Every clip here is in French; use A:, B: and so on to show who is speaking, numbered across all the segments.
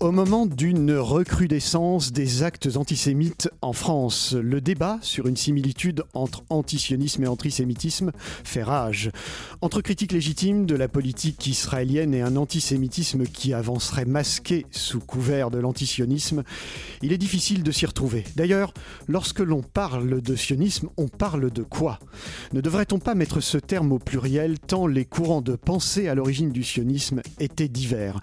A: Au moment d'une recrudescence des actes antisémites en France, le débat sur une similitude entre antisionisme et antisémitisme fait rage. Entre critiques légitimes de la politique israélienne et un antisémitisme qui avancerait masqué sous couvert de l'antisionisme, il est difficile de s'y retrouver. D'ailleurs, lorsque l'on parle de sionisme, on parle de quoi? Ne devrait-on pas mettre ce terme au pluriel tant les courants de pensée à l'origine du sionisme étaient divers?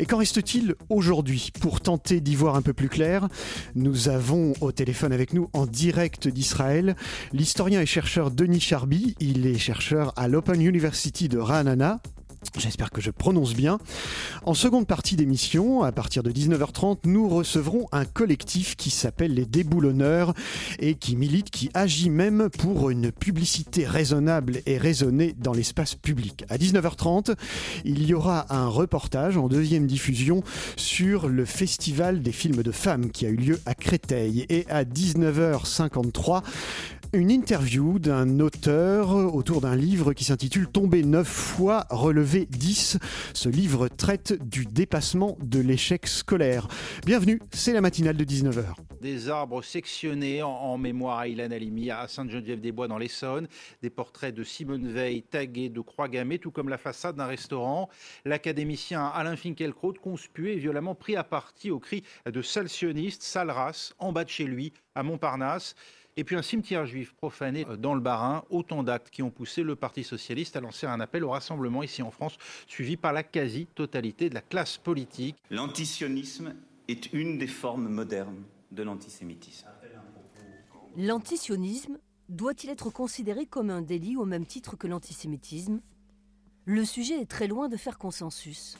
A: Et qu'en reste-t-il aujourd'hui? Pour tenter d'y voir un peu plus clair, nous avons au téléphone avec nous en direct d'Israël l'historien et chercheur Denis Charby. Il est chercheur à l'Open University de Ranana. J'espère que je prononce bien. En seconde partie d'émission, à partir de 19h30, nous recevrons un collectif qui s'appelle les Déboulonneurs et qui milite, qui agit même pour une publicité raisonnable et raisonnée dans l'espace public. À 19h30, il y aura un reportage en deuxième diffusion sur le Festival des films de femmes qui a eu lieu à Créteil. Et à 19h53, une interview d'un auteur autour d'un livre qui s'intitule Tomber 9 fois, relever 10. Ce livre traite du dépassement de l'échec scolaire. Bienvenue, c'est la matinale de 19h.
B: Des arbres sectionnés en, mémoire à Ilan Halimi, à Sainte-Geneviève-des-Bois dans l'Essonne, des portraits de Simone Veil tagués de croix gammées, tout comme la façade d'un restaurant. L'académicien Alain Finkielkraut conspué et violemment pris à partie au cri de sale sioniste, sale race, en bas de chez lui, à Montparnasse. Et puis un cimetière juif profané dans le Bas-Rhin, autant d'actes qui ont poussé le Parti socialiste à lancer un appel au rassemblement ici en France, suivi par la quasi-totalité de la classe politique.
C: L'antisionisme est une des formes modernes de l'antisémitisme.
D: L'antisionisme doit-il être considéré comme un délit au même titre que l'antisémitisme? Le sujet est très loin de faire consensus.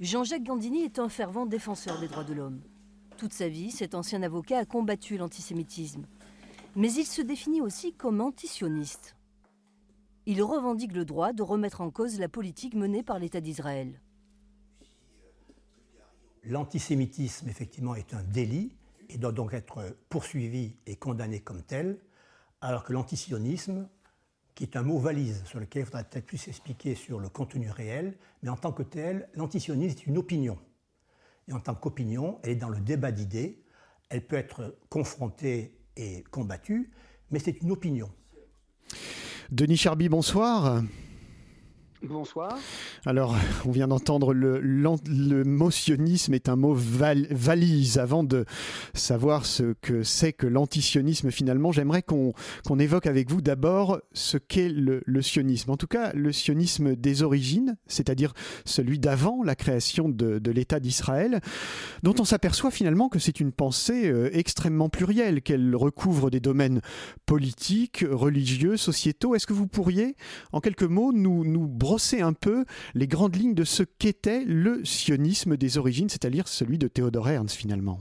D: Jean-Jacques Gandini est un fervent défenseur des droits de l'homme. Toute sa vie, cet ancien avocat a combattu l'antisémitisme. Mais il se définit aussi comme antisioniste. Il revendique le droit de remettre en cause la politique menée par l'État d'Israël.
E: L'antisémitisme, effectivement, est un délit et doit donc être poursuivi et condamné comme tel, alors que l'antisionisme, qui est un mot valise sur lequel il faudrait peut-être plus expliquer sur le contenu réel, mais en tant que tel, l'antisionisme est une opinion. Et en tant qu'opinion, elle est dans le débat d'idées. Elle peut être confrontée et combattue, mais c'est une opinion.
A: Denis Charby, bonsoir.
F: Bonsoir.
A: Alors, on vient d'entendre le, le, motionnisme est un mot valise. Avant de savoir ce que c'est que l'antisionisme finalement, j'aimerais qu'on évoque avec vous d'abord ce qu'est le, sionisme. En tout cas, le sionisme des origines, c'est-à-dire celui d'avant la création de, de l'État d'Israël, dont on s'aperçoit finalement que c'est une pensée euh, extrêmement plurielle, qu'elle recouvre des domaines politiques, religieux, sociétaux. Est-ce que vous pourriez, en quelques mots, nous, nous brosser un peu les grandes lignes de ce qu'était le sionisme des origines, c'est-à-dire celui de Théodore Ernst finalement.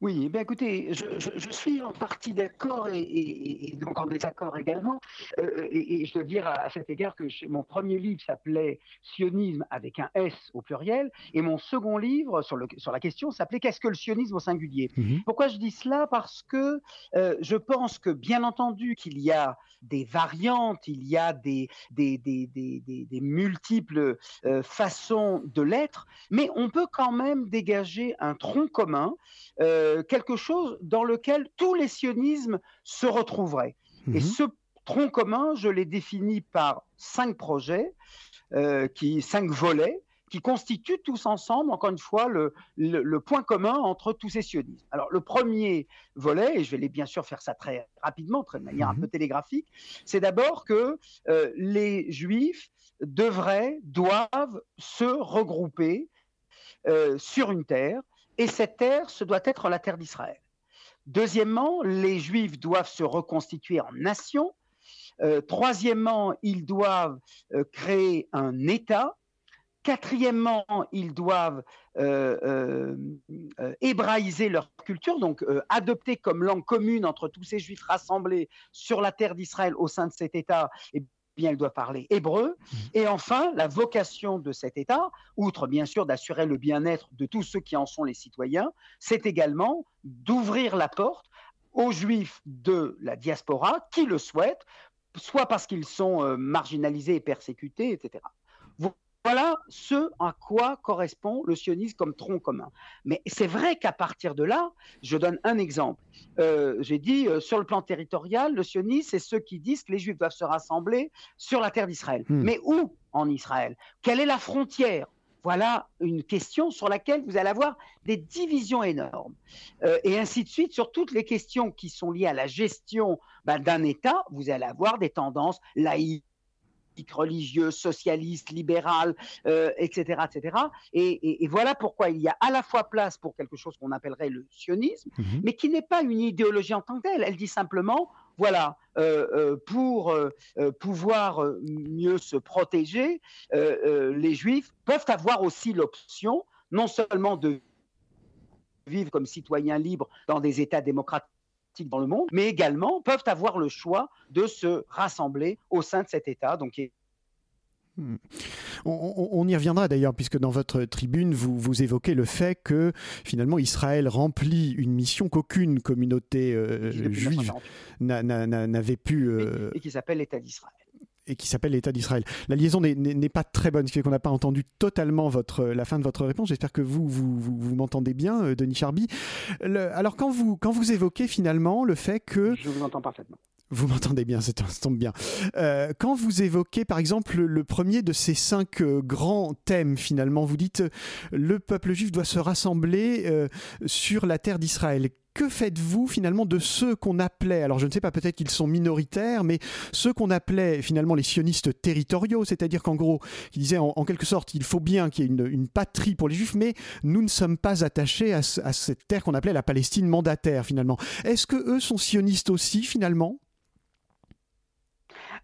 F: Oui, eh bien écoutez, je, suis en partie d'accord et, donc en désaccord également. Euh, et, je dois dire à, cet égard que mon premier livre s'appelait Sionisme avec un S au pluriel et mon second livre sur, le, sur la question s'appelait Qu'est-ce que le sionisme au singulier? Mhm. Pourquoi je dis cela? Parce que euh, je pense que bien entendu qu'il y a des variantes, il y a des, des, des, des multiples euh, façons de l'être, mais on peut quand même dégager un tronc commun. Euh, quelque chose dans lequel tous les sionismes se retrouveraient. Et mhm. ce tronc commun, je l'ai défini par cinq projets, euh, qui, cinq volets, qui constituent tous ensemble, encore une fois, le, point commun entre tous ces sionismes. Alors, le premier volet, et je vais bien sûr faire ça très rapidement, de manière un mhm. peu télégraphique, c'est d'abord que euh, les juifs devraient, doivent se regrouper sur une terre et cette terre, ce doit être la terre d'Israël. Deuxièmement, les Juifs doivent se reconstituer en nation. Euh, troisièmement, ils doivent euh, créer un État. Quatrièmement, ils doivent euh, euh, hébraïser leur culture, donc adopter comme langue commune entre tous ces juifs rassemblés sur la terre d'Israël au sein de cet État. Bien, ils doivent parler hébreu. Mmh. Et enfin, la vocation de cet État, outre bien sûr d'assurer le bien-être de tous ceux qui en sont les citoyens, c'est également d'ouvrir la porte aux juifs de la diaspora qui le souhaitent, soit parce qu'ils sont marginalisés et persécutés, etc. Voilà ce à quoi correspond le sionisme comme tronc commun. Mais c'est vrai qu'à partir de là, je donne un exemple. Euh, j'ai dit, euh, sur le plan territorial, le sionisme, c'est ceux qui disent que les juifs doivent se rassembler sur la terre d'Israël. Hmm. Mais où en Israël? Quelle est la frontière? Voilà une question sur laquelle vous allez avoir des divisions énormes. Euh, et ainsi de suite, sur toutes les questions qui sont liées à la gestion ben, d'un État, vous allez avoir des tendances laïques religieux, socialiste, libéral, etc., etc. Et, voilà pourquoi il y a à la fois place pour quelque chose qu'on appellerait le sionisme, mhm. mais qui n'est pas une idéologie en tant que telle. Elle dit simplement, voilà, euh, euh, pour euh, pouvoir mieux se protéger, les juifs peuvent avoir aussi l'option non seulement de vivre comme citoyens libres dans des États démocratiques dans le monde, mais également peuvent avoir le choix de se rassembler au sein de cet État. Donc,
A: hmm. on, y reviendra d'ailleurs, puisque dans votre tribune, vous, vous évoquez le fait que finalement Israël remplit une mission qu'aucune communauté euh, juive n'avait pu.
F: Euh, et qui s'appelle l'État d'Israël
A: et qui s'appelle l'État d'Israël. La liaison n'est pas très bonne, ce qui fait qu'on n'a pas entendu totalement votre, la fin de votre réponse. J'espère que vous, vous, vous, m'entendez bien, euh, Denis Charby. alors, quand vous, quand vous évoquez finalement le fait que...
F: Je vous entends parfaitement.
A: Vous m'entendez bien, ça tombe bien. Euh, quand vous évoquez, par exemple, le premier de ces cinq euh, grands thèmes, finalement, vous dites le peuple juif doit se rassembler sur la terre d'Israël que faites-vous finalement de ceux qu'on appelait, alors je ne sais pas, peut-être qu'ils sont minoritaires, mais ceux qu'on appelait finalement les sionistes territoriaux, c'est-à-dire qu'en gros, qui disaient en, quelque sorte, il faut bien qu'il y ait une, patrie pour les juifs, mais nous ne sommes pas attachés à, à cette terre qu'on appelait la Palestine mandataire finalement. Est-ce que eux sont sionistes aussi finalement?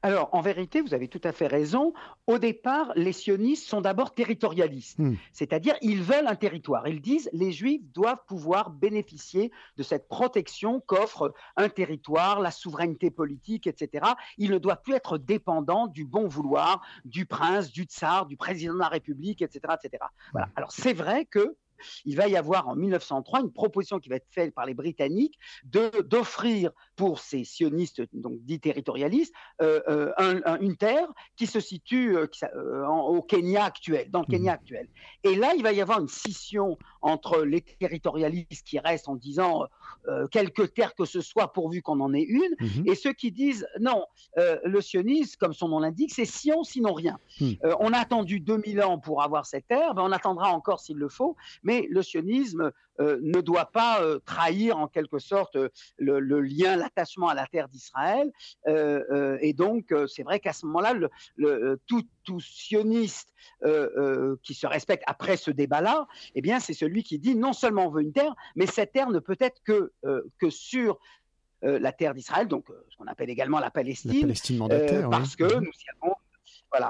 F: Alors, en vérité, vous avez tout à fait raison. Au départ, les sionistes sont d'abord territorialistes, hmm. c'est-à-dire ils veulent un territoire. Ils disent les juifs doivent pouvoir bénéficier de cette protection qu'offre un territoire, la souveraineté politique, etc. Ils ne doivent plus être dépendants du bon vouloir du prince, du tsar, du président de la République, etc. etc. Voilà. Alors, c'est vrai que il va y avoir en 1903 une proposition qui va être faite par les Britanniques d'offrir pour ces sionistes donc dits territorialistes euh, euh, une terre qui se situe euh, au Kenya actuel, dans le Kenya mmh. actuel. Et là, il va y avoir une scission entre les territorialistes qui restent en disant quelques terres que ce soit pourvu qu'on en ait une, mmh. et ceux qui disent non, le sionisme, comme son nom l'indique, c'est Sion sinon rien. Mmh. on a attendu 2000 ans pour avoir cette terre, ben on attendra encore s'il le faut, mais le sionisme euh, ne doit pas euh, trahir en quelque sorte euh, le, lien, l'attachement à la terre d'Israël. et donc, c'est vrai qu'à ce moment-là, le, tout, sioniste qui se respecte après ce débat-là, eh bien, c'est celui qui dit non seulement on veut une terre, mais cette terre ne peut être que, que sur la terre d'Israël, donc ce qu'on appelle également la Palestine, parce que nous y avons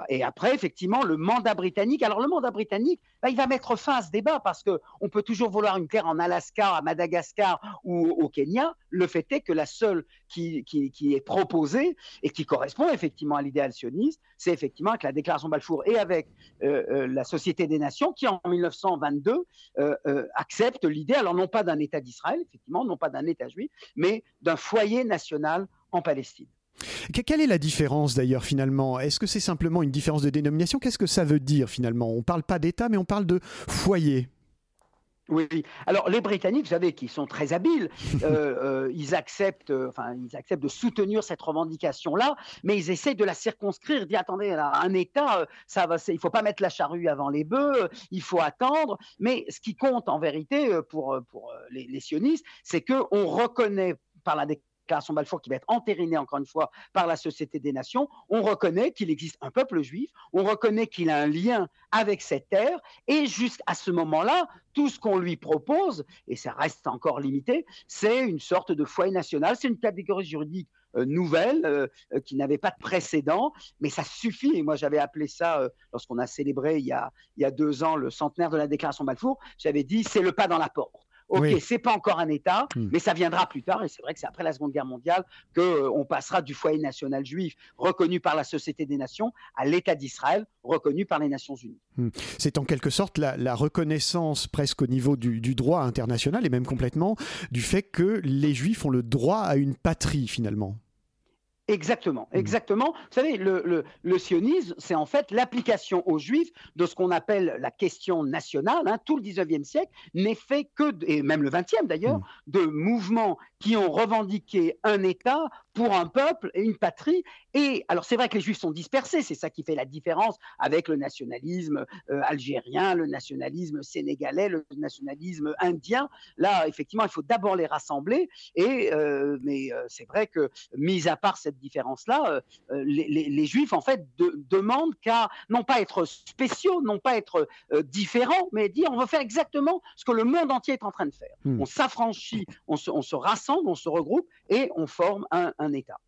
F: et après, effectivement, le mandat britannique. Alors, le mandat britannique, bah, il va mettre fin à ce débat parce qu'on peut toujours vouloir une terre en Alaska, à Madagascar ou au Kenya. Le fait est que la seule qui, est proposée et qui correspond effectivement à l'idéal sioniste, c'est effectivement avec la déclaration Balfour et avec euh, euh, la Société des Nations qui, en 1922, euh, accepte l'idée, alors non pas d'un État d'Israël, effectivement, non pas d'un État juif, mais d'un foyer national en Palestine.
A: Quelle est la différence d'ailleurs finalement? Est-ce que c'est simplement une différence de dénomination? Qu'est-ce que ça veut dire finalement? On ne parle pas d'État, mais on parle de foyer.
F: Oui, alors les Britanniques, vous savez, qui sont très habiles, euh, euh, ils acceptent, euh, enfin, ils acceptent de soutenir cette revendication-là, mais ils essaient de la circonscrire. Disent attendez, un État, ça va, il faut pas mettre la charrue avant les bœufs, il faut attendre. Mais ce qui compte en vérité pour pour les, les sionistes, c'est que on reconnaît par la déclaration Balfour qui va être entérinée encore une fois par la Société des Nations, on reconnaît qu'il existe un peuple juif, on reconnaît qu'il a un lien avec cette terre, et jusqu'à ce moment-là, tout ce qu'on lui propose, et ça reste encore limité, c'est une sorte de foyer national, c'est une catégorie juridique euh, nouvelle euh, euh, qui n'avait pas de précédent, mais ça suffit. Et moi, j'avais appelé ça, lorsqu'on a célébré il y a, il y a deux ans le centenaire de la déclaration Balfour, j'avais dit c'est le pas dans la porte. Ok, c'est pas encore un État, hmm. mais ça viendra plus tard. Et c'est vrai que c'est après la Seconde Guerre mondiale qu'on euh, passera du foyer national juif reconnu par la Société des Nations à l'État d'Israël reconnu par les Nations Unies.
A: Hmm. C'est en quelque sorte la, reconnaissance presque au niveau du, du, droit international et même complètement du fait que les Juifs ont le droit à une patrie finalement.
F: Exactement, mmh. exactement. Vous savez, le, sionisme, c'est en fait l'application aux Juifs de ce qu'on appelle la question nationale. Hein. Tout le 19e siècle n'est fait que, et même le 20e d'ailleurs, mmh. de mouvements qui ont revendiqué un État pour un peuple et une patrie. Et alors c'est vrai que les Juifs sont dispersés, c'est ça qui fait la différence avec le nationalisme euh, algérien, le nationalisme sénégalais, le nationalisme indien. Là, effectivement, il faut d'abord les rassembler. Et euh, mais euh, c'est vrai que, mis à part cette différence-là, les, Juifs en fait demandent qu'à non pas être spéciaux, non pas être différents, mais dire on va faire exactement ce que le monde entier est en train de faire. Hmm. On s'affranchit, on se, on se rassemble on se regroupe et on forme un, État.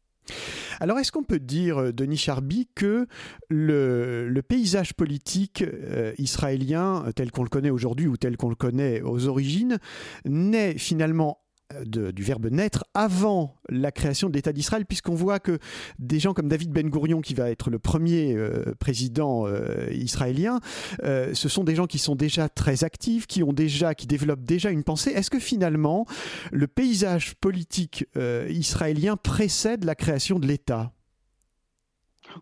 A: Alors, est-ce qu'on peut dire, euh, Denis Charby, que le, paysage politique euh, israélien, tel qu'on le connaît aujourd'hui ou tel qu'on le connaît aux origines, n'est finalement du verbe naître avant la création de l'État d'Israël, puisqu'on voit que des gens comme David Ben Gurion, qui va être le premier euh, président euh, israélien, euh, ce sont des gens qui sont déjà très actifs, qui ont déjà, qui développent déjà une pensée. Est-ce que finalement le paysage politique israélien précède la création de l'État?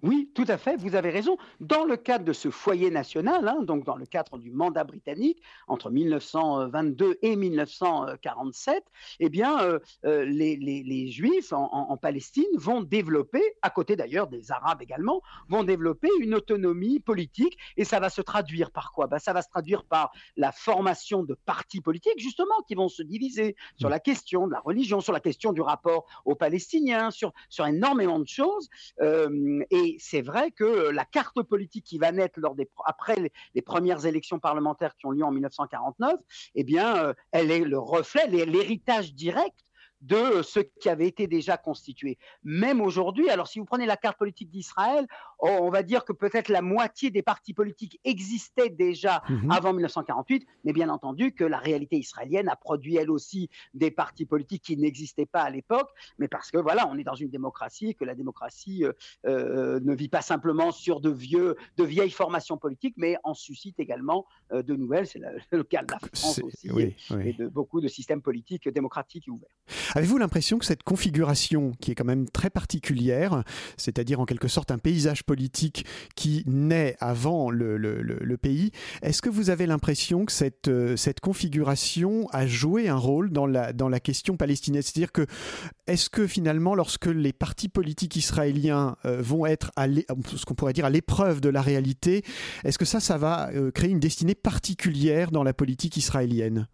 F: Oui, tout à fait, vous avez raison. Dans le cadre de ce foyer national, hein, donc dans le cadre du mandat britannique entre 1922 et 1947, eh bien, euh, euh, les, Juifs en, Palestine vont développer, à côté d'ailleurs des Arabes également, vont développer une autonomie politique et ça va se traduire par quoi? Ben, Ça va se traduire par la formation de partis politiques, justement, qui vont se diviser sur la question de la religion, sur la question du rapport aux Palestiniens, sur, énormément de choses. Euh, c'est vrai que la carte politique qui va naître après les, premières élections parlementaires qui ont lieu en 1949, eh bien, euh, elle est le reflet, l'héritage direct de ce qui avait été déjà constitué. Même aujourd'hui, alors si vous prenez la carte politique d'Israël, on va dire que peut-être la moitié des partis politiques existaient déjà mhm. avant 1948, mais bien entendu que la réalité israélienne a produit elle aussi des partis politiques qui n'existaient pas à l'époque, mais parce que voilà, on est dans une démocratie et que la démocratie euh, euh, ne vit pas simplement sur de vieux, de vieilles formations politiques, mais en suscite également euh, de nouvelles. C'est le cas de la France aussi et, de beaucoup de systèmes politiques démocratiques et ouverts.
A: Avez-vous l'impression que cette configuration, qui est quand même très particulière, c'est-à-dire en quelque sorte un paysage politique qui naît avant le, pays, est-ce que vous avez l'impression que cette, euh, cette configuration a joué un rôle dans la, dans la question palestinienne? C'est-à-dire que, est-ce que finalement, lorsque les partis politiques israéliens euh, vont être à ce qu'on pourrait dire à l'épreuve de la réalité, est-ce que ça, ça va euh, créer une destinée particulière dans la politique israélienne?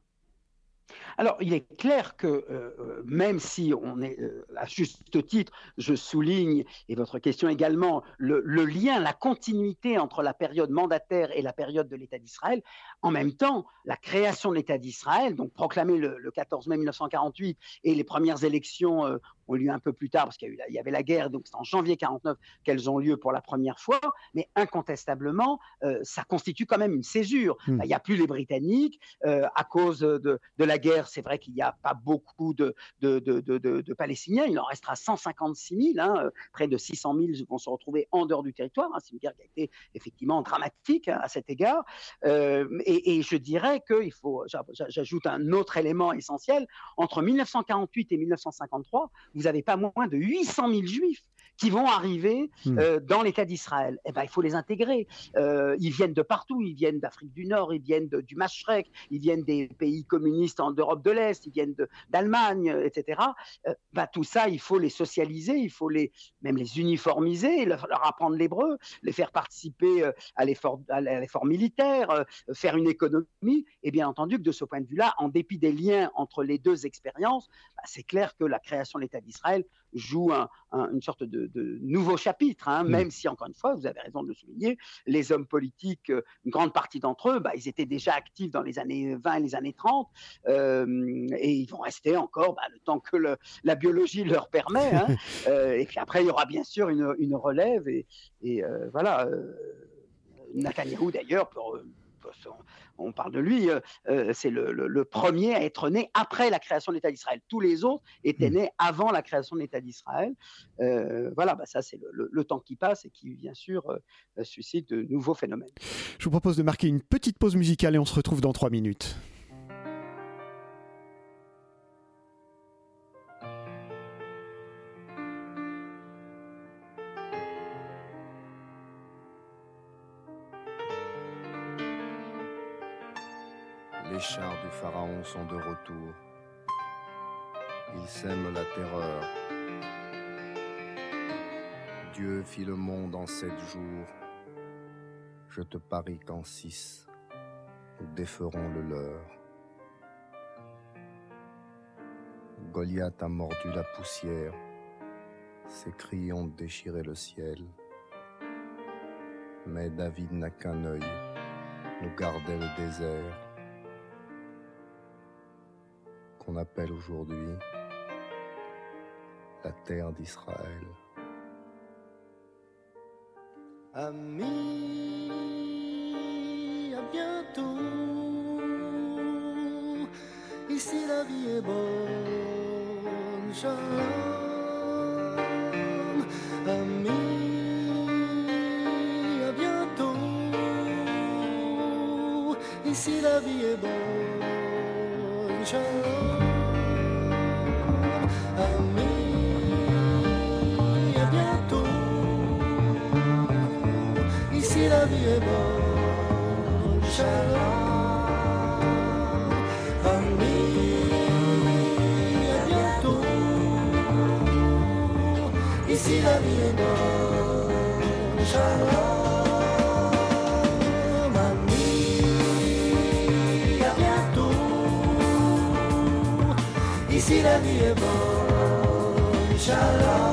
F: Alors, il est clair que euh, euh, même si on est euh, à juste titre, je souligne, et votre question également, le, lien, la continuité entre la période mandataire et la période de l'État d'Israël, en même temps, la création de l'État d'Israël, donc proclamée le, 14 mai 1948, et les premières élections ont lieu un peu plus tard, parce qu'il y, avait la guerre, donc c'est en janvier 49 qu'elles ont lieu pour la première fois, mais incontestablement, ça constitue quand même une césure. Hmm. Il n'y a plus les Britanniques, à cause de, de la guerre c'est vrai qu'il n'y a pas beaucoup de, de, Palestiniens. Il en restera 156 000. Hein, près de 600 000 vont se retrouver en dehors du territoire. Hein. C'est une guerre qui a été effectivement dramatique hein, à cet égard. Euh, et, je dirais qu'il faut, j'ajoute un autre élément essentiel. Entre 1948 et 1953, vous n'avez pas moins de 800 000 juifs qui vont arriver hmm. euh, dans l'État d'Israël. Eh ben, il faut les intégrer. Euh, ils viennent de partout. Ils viennent d'Afrique du Nord, ils viennent du Mashrek, ils viennent des pays communistes d'Europe de l'Est, ils viennent d'Allemagne, etc. Euh, bah, tout ça, il faut les socialiser, il faut les, même les uniformiser, leur, apprendre l'hébreu, les faire participer à l'effort militaire, faire une économie. Et bien entendu que de ce point de vue-là, en dépit des liens entre les deux expériences, bah, c'est clair que la création de l'État d'Israël joue une sorte de, nouveau chapitre, hein, mm. même si, encore une fois, vous avez raison de le souligner, les hommes politiques, euh, une grande partie d'entre eux, bah, ils étaient déjà actifs dans les années 20 et les années 30, euh, et ils vont rester encore bah, le temps que la biologie leur permet. Hein. Euh, et puis après, il y aura bien sûr une, relève, et, et voilà. Netanyahou, d'ailleurs, pour, on parle de lui, euh, euh, c'est le, premier à être né après la création de l'État d'Israël. Tous les autres étaient hmm. nés avant la création de l'État d'Israël. Euh, voilà, bah, ça c'est le, temps qui passe et qui bien sûr suscite de nouveaux phénomènes.
A: Je vous propose de marquer une petite pause musicale et on se retrouve dans trois minutes.
G: Sont de retour. Ils sèment la terreur. Dieu fit le monde en sept jours. Je te parie qu'en six, nous déferons le leur. Goliath a mordu la poussière. Ses cris ont déchiré le ciel. Mais David n'a qu'un œil, nous gardait le désert qu'on appelle aujourd'hui la terre d'Israël.
H: Amis, à bientôt. Ici la vie est bonne. Shalom. Amis, à bientôt. Ici la vie est bonne. Ici la vie est bonne. Ici la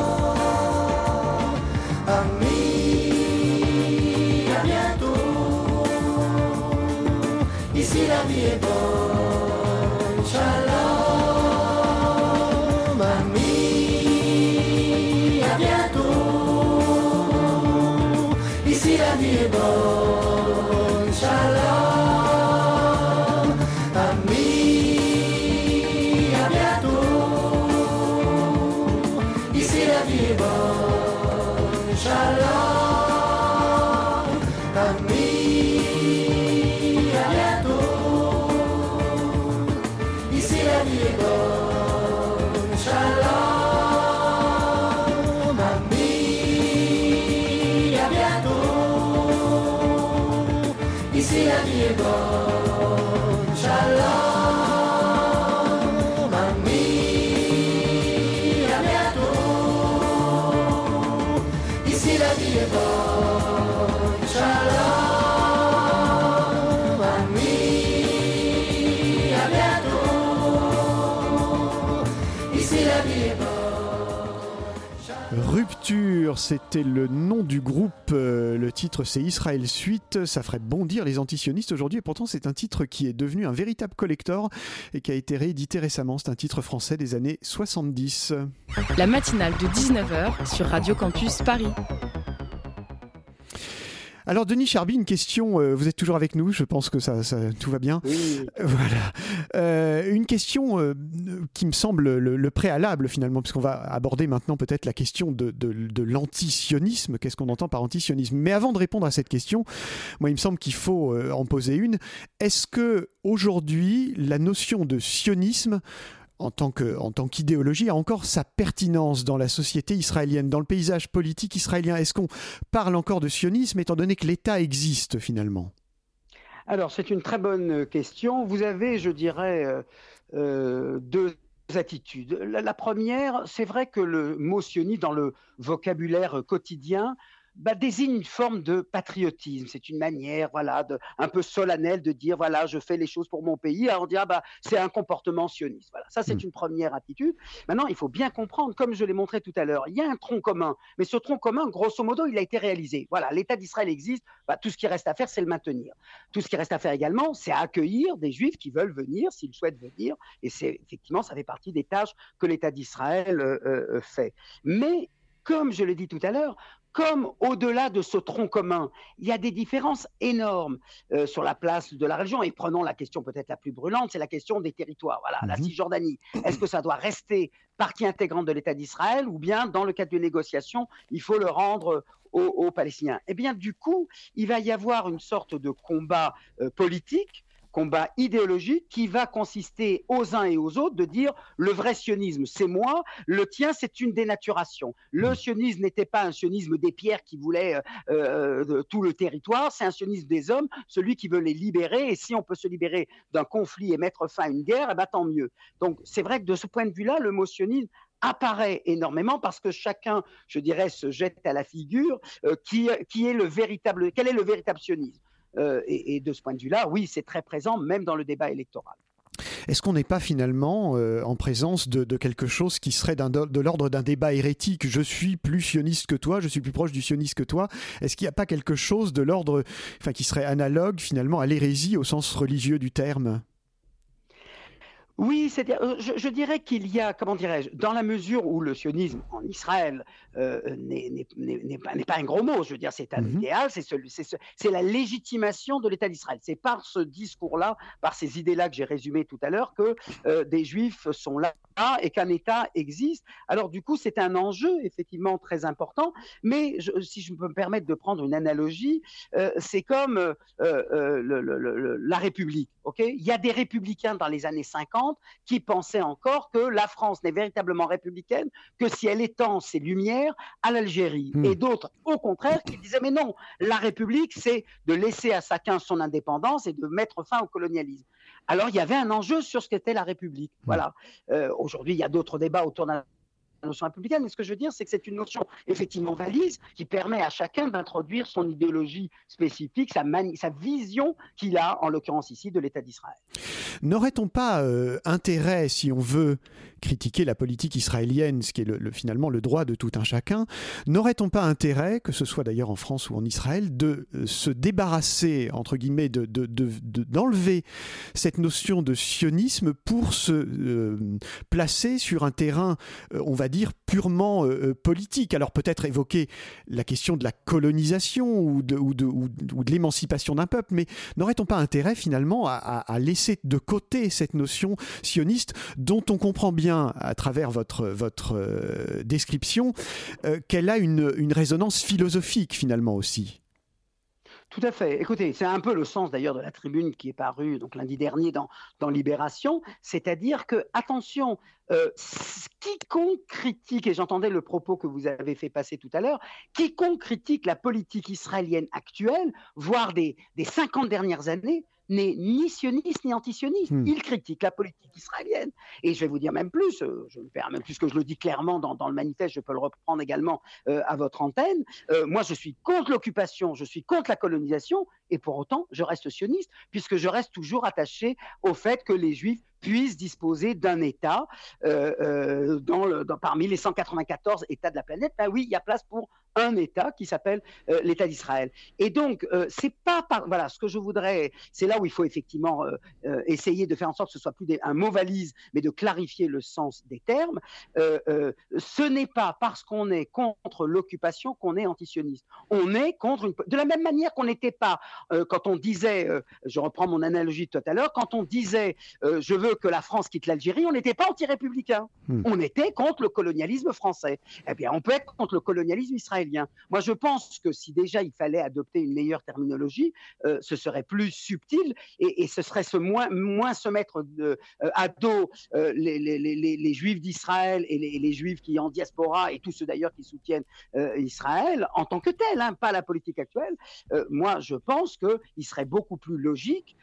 A: c'était le nom du groupe. Euh, le titre, c'est Israël Suite. Ça ferait bondir les antisionistes aujourd'hui. Et pourtant, c'est un titre qui est devenu un véritable collector et qui a été réédité récemment. C'est un titre français des années 70.
I: La matinale de 19h sur Radio Campus Paris.
A: Alors Denis Charby, une question, euh, vous êtes toujours avec nous, je pense que ça, tout va bien.
F: Oui.
A: Voilà. Euh, une question euh, qui me semble le, préalable finalement, puisqu'on va aborder maintenant peut-être la question de, de, l'antisionisme, qu'est-ce qu'on entend par antisionisme? Mais avant de répondre à cette question, moi il me semble qu'il faut en poser une. Est-ce que aujourd'hui la notion de sionisme en tant qu'idéologie a encore sa pertinence dans la société israélienne, dans le paysage politique israélien Est-ce qu'on parle encore de sionisme étant donné que l'État existe finalement?
F: Alors c'est une très bonne question. Vous avez, je dirais, euh, euh, deux attitudes. La, première, c'est vrai que le mot sioniste dans le vocabulaire quotidien bah, désigne une forme de patriotisme. C'est une manière, voilà, de, un peu solennelle de dire, voilà, je fais les choses pour mon pays. Alors on dit, ah, bah, c'est un comportement sioniste. Voilà, ça c'est mmh. une première attitude. Maintenant, il faut bien comprendre, comme je l'ai montré tout à l'heure, il y a un tronc commun, mais ce tronc commun, grosso modo, il a été réalisé. Voilà, l'État d'Israël existe. Bah, tout ce qui reste à faire, c'est le maintenir. Tout ce qui reste à faire également, c'est accueillir des Juifs qui veulent venir, s'ils souhaitent venir. Et c'est effectivement, ça fait partie des tâches que l'État d'Israël euh, euh, fait. Mais comme je l'ai dit tout à l'heure, comme au-delà de ce tronc commun, il y a des différences énormes euh, sur la place de la région. Et prenons la question peut-être la plus brûlante, c'est la question des territoires. Voilà, la mhm. Cisjordanie. Est-ce que ça doit rester partie intégrante de l'État d'Israël ou bien, dans le cadre d'une négociation, il faut le rendre aux, Palestiniens? Eh bien, du coup, il va y avoir une sorte de combat euh, politique combat idéologique qui va consister aux uns et aux autres de dire le vrai sionisme, c'est moi, le tien, c'est une dénaturation. Le hmm. sionisme n'était pas un sionisme des pierres qui voulait euh, euh, tout le territoire, c'est un sionisme des hommes, celui qui veut les libérer, et si on peut se libérer d'un conflit et mettre fin à une guerre, eh ben, tant mieux. Donc c'est vrai que de ce point de vue-là, le mot sionisme apparaît énormément parce que chacun, je dirais, se jette à la figure euh, qui, qui est le véritable, quel est le véritable sionisme euh, et, de ce point de vue-là, oui, c'est très présent, même dans le débat électoral.
A: Est-ce qu'on n'est pas finalement euh, en présence de, quelque chose qui serait de l'ordre d'un débat hérétique? Je suis plus sioniste que toi, je suis plus proche du sioniste que toi. Est-ce qu'il n'y a pas quelque chose de l'ordre, enfin, qui serait analogue finalement à l'hérésie au sens religieux du terme?
F: Oui, c'est euh, je, je, dirais qu'il y a, comment dirais-je, dans la mesure où le sionisme en Israël euh, n'est pas, pas, un gros mot, je veux dire, c'est un mmh idéal, c'est la légitimation de l'État d'Israël. C'est par ce discours-là, par ces idées-là que j'ai résumées tout à l'heure, que euh, des Juifs sont là et qu'un État existe. Alors du coup, c'est un enjeu effectivement très important, mais si je peux me permettre de prendre une analogie, euh, c'est comme le, la République. ok? Il y a des républicains dans les années 50 qui pensaient encore que la France n'est véritablement républicaine que si elle étend ses lumières à l'Algérie. Hmm. Et d'autres, au contraire, qui disaient mais non, la République, c'est de laisser à chacun son indépendance et de mettre fin au colonialisme. Alors il y avait un enjeu sur ce qu'était la République. Hmm. Voilà. Euh, aujourd'hui, il y a d'autres débats autour de la notion républicaine, mais ce que je veux dire, c'est que c'est une notion effectivement valise qui permet à chacun d'introduire son idéologie spécifique, sa, sa vision qu'il a, en l'occurrence ici, de l'État d'Israël.
A: N'aurait-on pas euh, intérêt, si on veut critiquer la politique israélienne, ce qui est le, finalement le droit de tout un chacun, n'aurait-on pas intérêt, que ce soit d'ailleurs en France ou en Israël, de euh, se débarrasser, entre guillemets, d'enlever de, cette notion de sionisme pour se euh, placer sur un terrain, on va dire, purement politique Alors peut-être évoquer la question de la colonisation ou de, l'émancipation d'un peuple, mais n'aurait-on pas intérêt finalement à, laisser de côté cette notion sioniste dont on comprend bien à travers votre, euh, description euh, qu'elle a une résonance philosophique finalement aussi?
F: Tout à fait. Écoutez, c'est un peu le sens d'ailleurs de la tribune qui est parue donc lundi dernier dans, Libération, c'est-à-dire que attention, euh, quiconque critique, et j'entendais le propos que vous avez fait passer tout à l'heure, quiconque critique la politique israélienne actuelle, voire des, des 50 dernières années, n'est ni sioniste ni antisioniste. Hmm. Il critique la politique israélienne. Et je vais vous dire même plus, euh, je me permets, puisque je le dis clairement dans, le manifeste, je peux le reprendre également euh, à votre antenne. Euh, moi, je suis contre l'occupation, je suis contre la colonisation, et pour autant, je reste sioniste, puisque je reste toujours attaché au fait que les Juifs puissent disposer d'un État dans parmi les 194 États de la planète. Ben oui, il y a place pour un État qui s'appelle euh, l'État d'Israël. Et donc, euh, c'est pas par, voilà, ce que je voudrais, c'est là où il faut effectivement euh, essayer de faire en sorte que ce soit plus un mot valise, mais de clarifier le sens des termes. ce n'est pas parce qu'on est contre l'occupation qu'on est antisioniste. On est contre de la même manière qu'on n'était pas quand on disait, je reprends mon analogie de tout à l'heure, quand on disait je veux que la France quitte l'Algérie, on n'était pas anti-républicain. Hmm. On était contre le colonialisme français. Eh bien, on peut être contre le colonialisme israélien. Moi, je pense que si déjà il fallait adopter une meilleure terminologie, ce serait plus subtil et, ce serait se moins, moins se mettre de, à dos les, les, les, les, juifs d'Israël et les, juifs qui en diaspora et tous ceux d'ailleurs qui soutiennent Israël en tant que tel, hein, pas la politique actuelle. moi, je pense qu'il serait beaucoup plus logique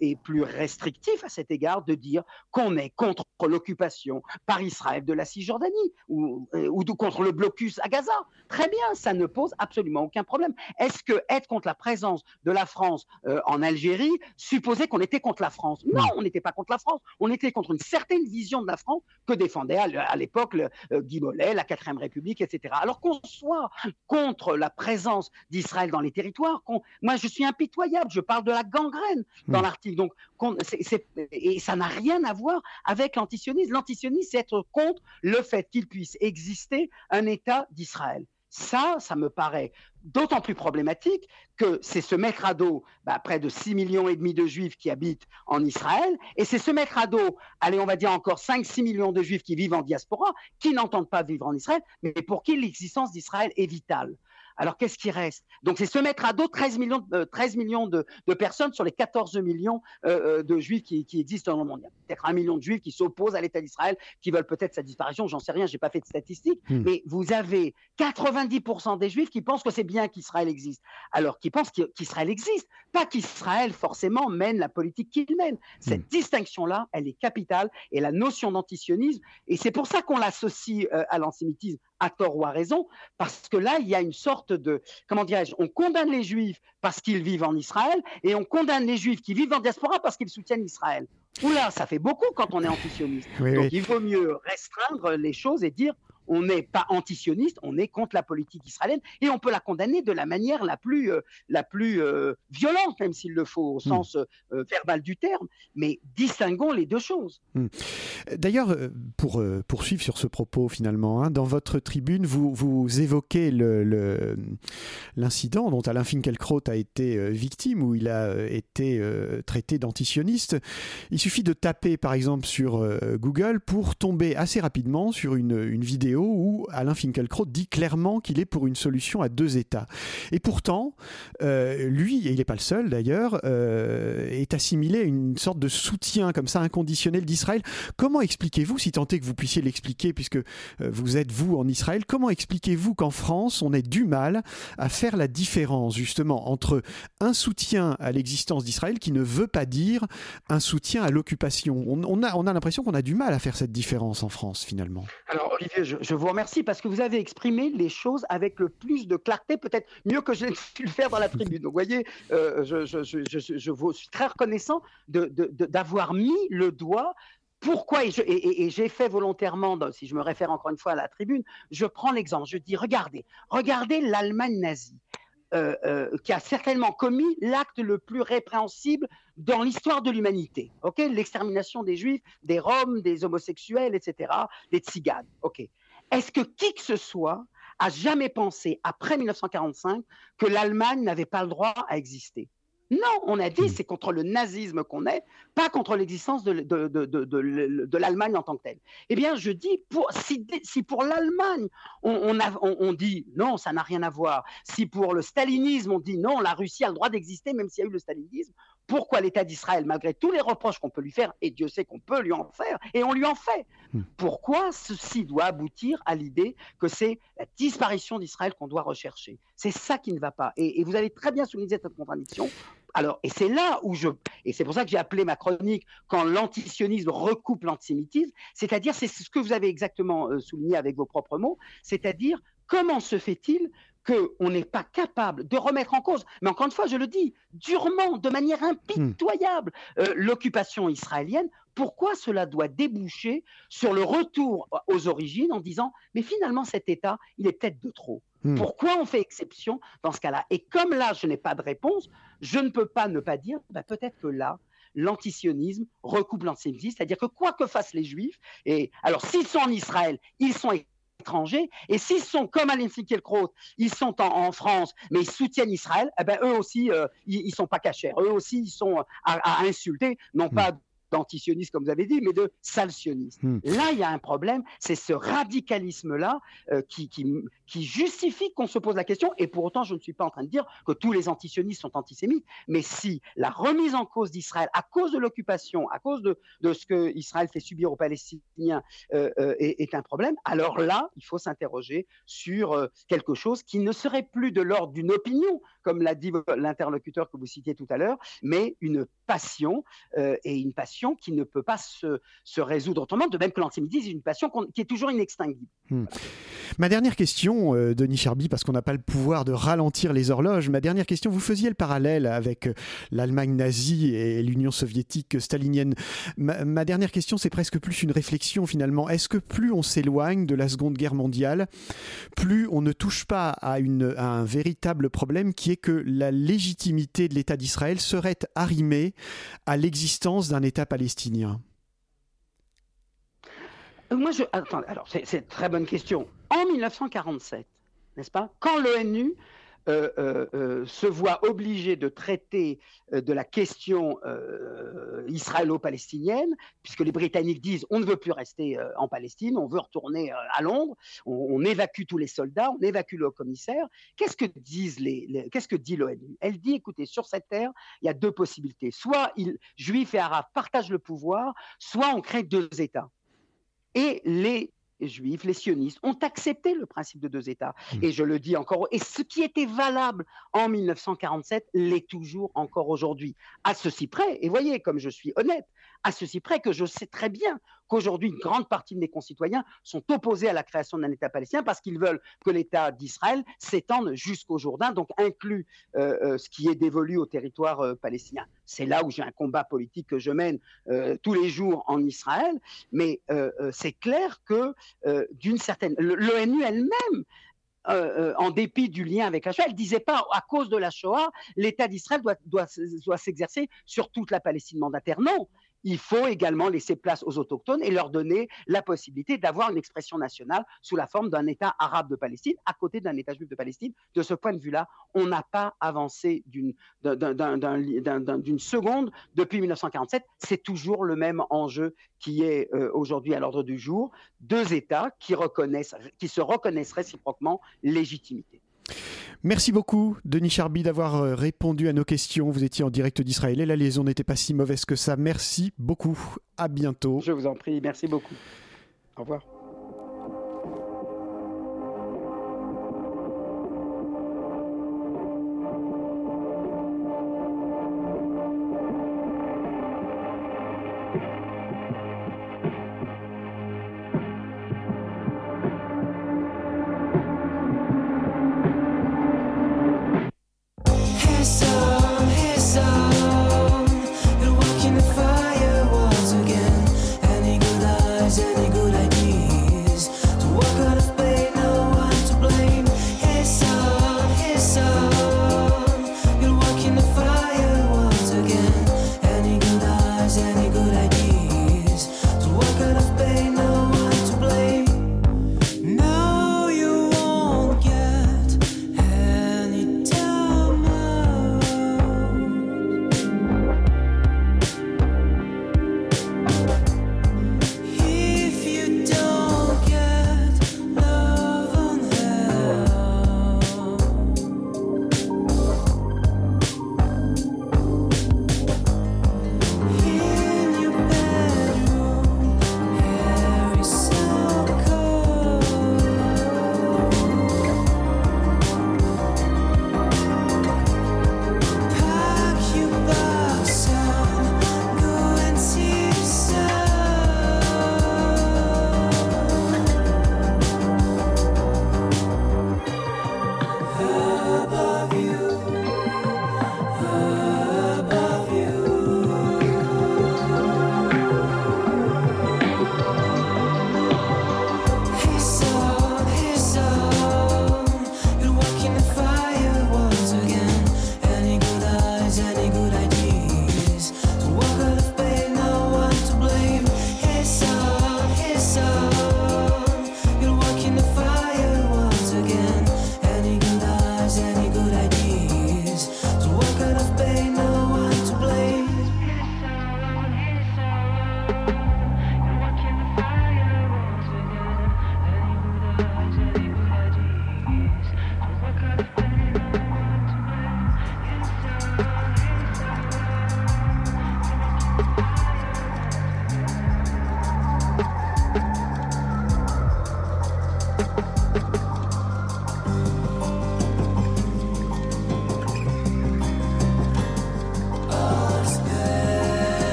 F: et plus restrictif à cet égard de dire qu'on est contre l'occupation par Israël de la Cisjordanie ou, euh, ou contre le blocus à Gaza. Très bien, ça ne pose absolument aucun problème. Est-ce que être contre la présence de la France euh, en Algérie supposait qu'on était contre la France? Non, on n'était pas contre la France. On était contre une certaine vision de la France que défendait à, l'époque euh, Guy Mollet, la 4 République, etc. Alors qu'on soit contre la présence d'Israël dans les territoires, moi je suis impitoyable, je parle de la gangrène dans l'article. Donc, et ça n'a rien à voir avec l'antisionisme. L'antisionisme, c'est être contre le fait qu'il puisse exister un État d'Israël. Ça, ça me paraît d'autant plus problématique que c'est se mettre à dos bah, près de 6 millions et demi de juifs qui habitent en Israël, et c'est se mettre à dos, allez, on va dire encore 5-6 millions de juifs qui vivent en diaspora, qui n'entendent pas vivre en Israël, mais pour qui l'existence d'Israël est vitale. Alors qu'est-ce qui reste? Donc c'est se mettre à dos 13 millions, 13 euh, millions de, personnes sur les 14 millions euh, euh, de juifs qui, existent dans le monde. Il y a peut-être un million de juifs qui s'opposent à l'État d'Israël, qui veulent peut-être sa disparition, j'en sais rien, j'ai pas fait de statistiques, hmm. mais vous avez 90% des juifs qui pensent que c'est bien qu'Israël existe, alors qui pensent qu'Israël existe, pas qu'Israël forcément mène la politique qu'il mène. Cette hmm. distinction-là, elle est capitale, et la notion d'antisionisme, et c'est pour ça qu'on l'associe à l'antisémitisme à tort ou à raison, parce que là, il y a une sorte de, comment dirais-je, on condamne les juifs parce qu'ils vivent en Israël, et on condamne les juifs qui vivent en diaspora parce qu'ils soutiennent Israël. Oula, ça fait beaucoup quand on est antisioniste. Donc il vaut mieux restreindre les choses et dire on n'est pas antisioniste, on est contre la politique israélienne et on peut la condamner de la manière la plus, euh, la plus euh, violente, même s'il le faut, au hmm. sens euh, verbal du terme. Mais distinguons les deux choses. Hmm.
A: D'ailleurs, pour poursuivre sur ce propos finalement, hein, dans votre tribune, vous, vous évoquez l'incident le, dont Alain Finkielkraut a été victime, où il a été traité d'antisioniste. Il suffit de taper par exemple sur Google pour tomber assez rapidement sur une, une vidéo où Alain Finkielkraut dit clairement qu'il est pour une solution à deux États. Et pourtant, euh, lui, et il n'est pas le seul d'ailleurs, euh, est assimilé à une sorte de soutien comme ça inconditionnel d'Israël. Comment expliquez-vous, si tant est que vous puissiez l'expliquer, puisque euh, vous êtes vous en Israël, comment expliquez-vous qu'en France, on ait du mal à faire la différence justement entre un soutien à l'existence d'Israël qui ne veut pas dire un soutien à l'occupation? On, a, on a l'impression qu'on a du mal à faire cette différence en France finalement.
F: Alors Olivier, je, je, vous remercie parce que vous avez exprimé les choses avec le plus de clarté, peut-être mieux que j'ai pu le faire dans la tribune. Donc, vous voyez, euh, je, je, vous suis très reconnaissant d'avoir mis le doigt pourquoi, et, j'ai fait volontairement, si je me réfère encore une fois à la tribune, je prends l'exemple, je dis, regardez, regardez l'Allemagne nazie. Euh, euh, qui a certainement commis l'acte le plus répréhensible dans l'histoire de l'humanité. L'extermination des juifs, des roms, des homosexuels, etc., des tziganes. Ok? Est-ce que qui que ce soit a jamais pensé, après 1945, que l'Allemagne n'avait pas le droit à exister? Non, on a dit hmm. c'est contre le nazisme qu'on est, pas contre l'existence de, de, l'Allemagne en tant que telle. Eh bien, je dis, pour, si, si pour l'Allemagne, on, on, dit non, ça n'a rien à voir, si pour le stalinisme, on dit non, la Russie a le droit d'exister même s'il y a eu le stalinisme, pourquoi l'État d'Israël, malgré tous les reproches qu'on peut lui faire, et Dieu sait qu'on peut lui en faire, et on lui en fait, hmm. pourquoi ceci doit aboutir à l'idée que c'est la disparition d'Israël qu'on doit rechercher? C'est ça qui ne va pas. Et, vous avez très bien souligné cette contradiction. Alors, et c'est là où je, et c'est pour ça que j'ai appelé ma chronique quand l'antisionisme recoupe l'antisémitisme, c'est-à-dire, c'est ce que vous avez exactement euh, souligné avec vos propres mots, c'est-à-dire comment se fait-il qu'on n'est pas capable de remettre en cause, mais encore une fois, je le dis, durement, de manière impitoyable, euh, l'occupation israélienne, pourquoi cela doit déboucher sur le retour aux origines en disant, mais finalement cet État, il est peut-être de trop? Hmm. Pourquoi on fait exception dans ce cas-là? Et comme là, je n'ai pas de réponse, je ne peux pas ne pas dire, bah, peut-être que là, l'antisionisme recoupe l'antisémitisme, c'est-à-dire que quoi que fassent les Juifs, et alors s'ils sont en Israël, ils sont étrangers. Et s'ils sont comme Alain Finkielkraut, ils sont en, France, mais ils soutiennent Israël, eh ben, eux aussi, euh, ils, ne sont pas cachés. Eux aussi, ils sont à, insulter, non pas d'antisionistes, comme vous avez dit, mais de salcionistes.
A: Hmm.
F: Là, il y a un problème, c'est ce radicalisme-là euh, qui, qui, qui justifie qu'on se pose la question, et pour autant, je ne suis pas en train de dire que tous les antisionistes sont antisémites, mais si la remise en cause d'Israël, à cause de l'occupation, à cause de, de ce que Israël fait subir aux Palestiniens, euh, euh, est, est un problème, alors là, il faut s'interroger sur quelque chose qui ne serait plus de l'ordre d'une opinion, comme l'a dit l'interlocuteur que vous citiez tout à l'heure, mais une passion, et une passion qui ne peut pas se, résoudre autrement, de même que l'antisémitisme est une passion qui est toujours inextinguible.
A: Hmm. Ma dernière question, euh, Denis Charby, parce qu'on n'a pas le pouvoir de ralentir les horloges, ma dernière question, vous faisiez le parallèle avec euh, l'Allemagne nazie et l'Union soviétique stalinienne. Ma, dernière question, c'est presque plus une réflexion finalement. Est-ce que plus on s'éloigne de la Seconde Guerre mondiale, plus on ne touche pas à, un véritable problème qui est que la légitimité de l'État d'Israël serait arrimée à l'existence d'un État palestinien?
F: Moi, je. Attends, alors, c'est une très bonne question. En 1947, n'est-ce pas, quand l'ONU euh, euh, euh, se voit obligé de traiter euh, de la question euh, israélo-palestinienne, puisque les Britanniques disent on ne veut plus rester euh, en Palestine, on veut retourner euh, à Londres, on, évacue tous les soldats, on évacue le commissaire. Qu'est-ce que disent les, qu'est-ce que dit l'ONU? Elle dit écoutez, sur cette terre, il y a deux possibilités. Soit juifs et arabes partagent le pouvoir, soit on crée deux États. Et les juifs, les sionistes, ont accepté le principe de deux États. Et je le dis encore, et ce qui était valable en 1947 l'est toujours encore aujourd'hui. À ceci près, et voyez comme je suis honnête, à ceci près que je sais très bien qu'aujourd'hui, une grande partie de mes concitoyens sont opposés à la création d'un État palestinien parce qu'ils veulent que l'État d'Israël s'étende jusqu'au Jourdain, donc inclut euh, euh, ce qui est dévolu au territoire euh, palestinien. C'est là où j'ai un combat politique que je mène tous les jours en Israël, mais c'est clair que d'une certaine... L'ONU elle-même en dépit du lien avec la Shoah, elle disait pas à cause de la Shoah, l'État d'Israël doit, doit, doit s'exercer sur toute la Palestine mandataire. Non, il faut également laisser place aux autochtones et leur donner la possibilité d'avoir une expression nationale sous la forme d'un État arabe de Palestine à côté d'un État juif de Palestine. De ce point de vue-là, on n'a pas avancé d'une d'un- d'un- d'un- d'un- d'un- d'une seconde depuis 1947. C'est toujours le même enjeu qui est euh, aujourd'hui à l'ordre du jour. Deux États qui se reconnaissent réciproquement légitimité.
A: Merci beaucoup, Denis Charby, d'avoir euh, répondu à nos questions. Vous étiez en direct d'Israël et la liaison n'était pas si mauvaise que ça. Merci beaucoup. À bientôt.
F: Je vous en prie. Merci beaucoup. Au revoir.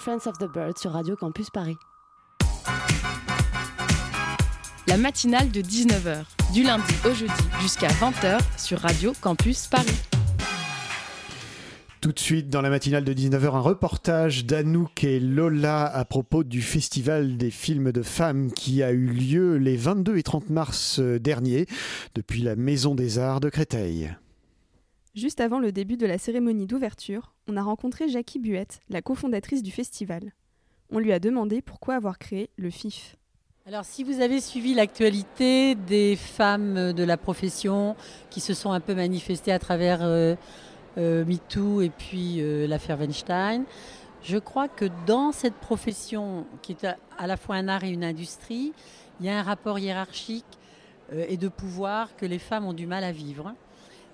J: Conference of the Birds sur Radio Campus Paris.
I: La matinale de 19h, du lundi au jeudi jusqu'à 20h sur Radio Campus Paris.
A: Tout de suite, dans la matinale de 19h, un reportage d'Anouk et Lola à propos du Festival des films de femmes qui a eu lieu les 22 et 30 mars dernier depuis la Maison des Arts de Créteil.
K: Juste avant le début de la cérémonie d'ouverture, on a rencontré Jackie Buette, la cofondatrice du festival. On lui a demandé pourquoi avoir créé le FIF.
L: Alors si vous avez suivi l'actualité des femmes de la profession qui se sont un peu manifestées à travers euh, euh, MeToo et puis euh, l'affaire Weinstein, je crois que dans cette profession qui est à, la fois un art et une industrie, il y a un rapport hiérarchique et de pouvoir que les femmes ont du mal à vivre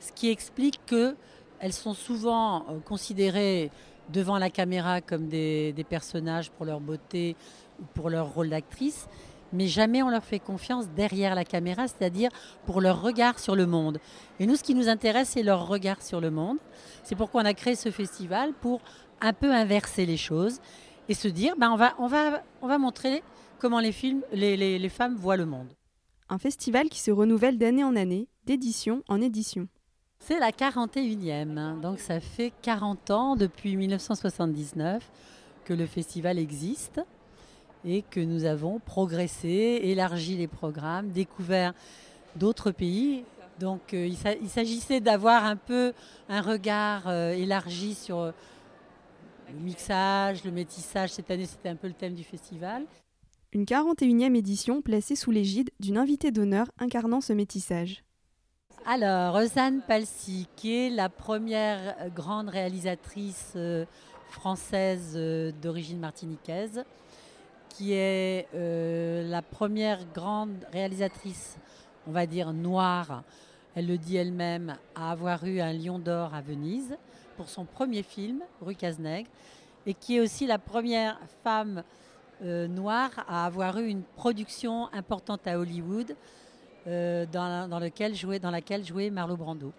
L: ce qui explique qu'elles sont souvent euh, considérées devant la caméra comme des, personnages pour leur beauté ou pour leur rôle d'actrice, mais jamais on leur fait confiance derrière la caméra, c'est-à-dire pour leur regard sur le monde. Et nous, ce qui nous intéresse, c'est leur regard sur le monde. C'est pourquoi on a créé ce festival pour un peu inverser les choses et se dire, ben on, va, on, va, on va montrer comment les, films, les, les femmes voient le monde.
K: Un festival qui se renouvelle d'année en année, d'édition en édition.
L: C'est la 41e, donc ça fait 40 ans depuis 1979 que le festival existe et que nous avons progressé, élargi les programmes, découvert d'autres pays. Donc euh, il s'agissait d'avoir un peu un regard euh, élargi sur le mixage, le métissage. Cette année, c'était un peu le thème du festival.
K: Une 41e édition placée sous l'égide d'une invitée d'honneur incarnant ce métissage.
L: Alors, Rosanne Palsy, qui est la première grande réalisatrice euh, française euh, d'origine martiniquaise, qui est euh, la première grande réalisatrice, on va dire noire, elle le dit elle-même, à avoir eu un lion d'or à Venise pour son premier film, Rue Cazenègre, et qui est aussi la première femme noire à avoir eu une production importante à Hollywood euh, dans, lequel jouait, dans laquelle jouait Marlo Brando.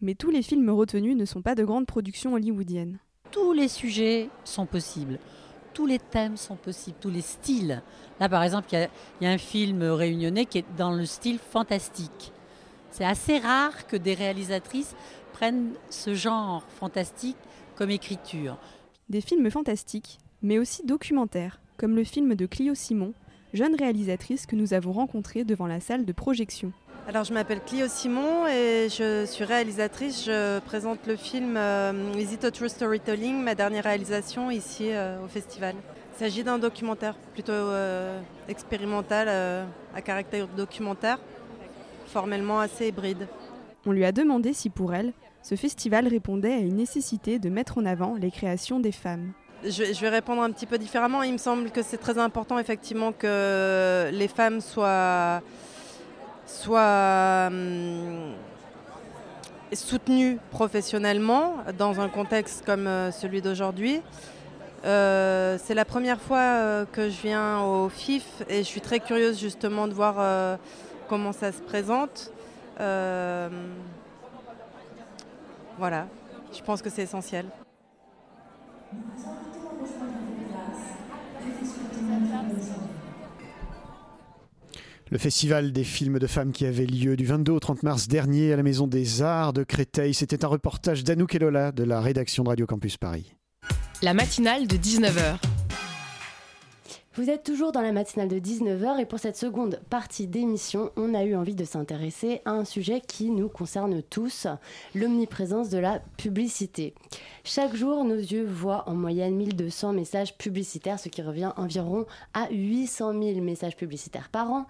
K: Mais tous les films retenus ne sont pas de grandes productions hollywoodiennes.
L: Tous les sujets sont possibles, tous les thèmes sont possibles, tous les styles. Là, par exemple, il y, a un film réunionnais qui est dans le style fantastique. C'est assez rare que des réalisatrices prennent ce genre fantastique comme écriture.
K: Des films fantastiques, mais aussi documentaires, comme le film de Clio Simon, jeune réalisatrice que nous avons rencontrée devant la salle de projection.
M: Alors je m'appelle Clio Simon et je suis réalisatrice. Je présente le film euh, Is it a True Storytelling, ma dernière réalisation ici euh, au festival. Il s'agit d'un documentaire plutôt euh, expérimental à caractère documentaire, formellement assez hybride.
K: On lui a demandé si pour elle, ce festival répondait à une nécessité de mettre en avant les créations des femmes.
M: Je, vais répondre un petit peu différemment. Il me semble que c'est très important effectivement que les femmes soient, hum, soutenues professionnellement dans un contexte comme euh, celui d'aujourd'hui. Euh, c'est la première fois euh, que je viens au FIF et je suis très curieuse justement de voir comment ça se présente. voilà, je pense que c'est essentiel.
A: Le festival des films de femmes qui avait lieu du 22 au 30 mars dernier à la Maison des Arts de Créteil, c'était un reportage d'Anouk Elola de la rédaction de Radio Campus Paris.
I: La matinale de 19h.
J: Vous êtes toujours dans la matinale de 19h et pour cette seconde partie d'émission, on a eu envie de s'intéresser à un sujet qui nous concerne tous, l'omniprésence de la publicité. Chaque jour, nos yeux voient en moyenne 1200 messages publicitaires, ce qui revient environ à 800 000 messages publicitaires par an,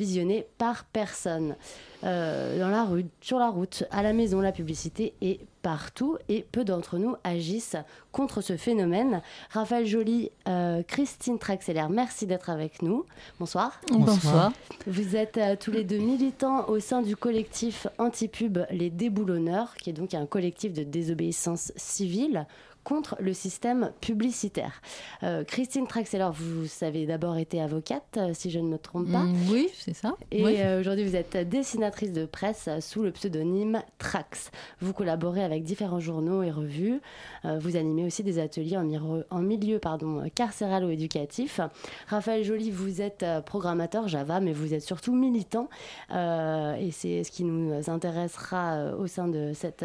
J: visionnés par personne. Euh, dans la rue, sur la route, à la maison, la publicité est partout et peu d'entre nous agissent contre ce phénomène. Raphaël Joly, euh, Christine Traxeller, merci d'être avec nous. Bonsoir.
L: Bonsoir.
J: Vous êtes euh, tous les deux militants au sein du collectif anti-pub Les Déboulonneurs, qui est donc un collectif de désobéissance civile contre le système publicitaire. Euh, Christine Traxeller, vous avez d'abord été avocate, euh, si je ne me trompe pas.
N: Mm, oui, c'est ça.
J: Et
N: Oui.
J: euh, aujourd'hui, vous êtes dessinatrice de presse euh, sous le pseudonyme Trax. Vous collaborez avec différents journaux et revues. Euh, vous animez aussi des ateliers en, milieu pardon, carcéral ou éducatif. Raphaël Joly, vous êtes programmateur Java, mais vous êtes surtout militant. Et c'est ce qui nous intéressera au sein de cette.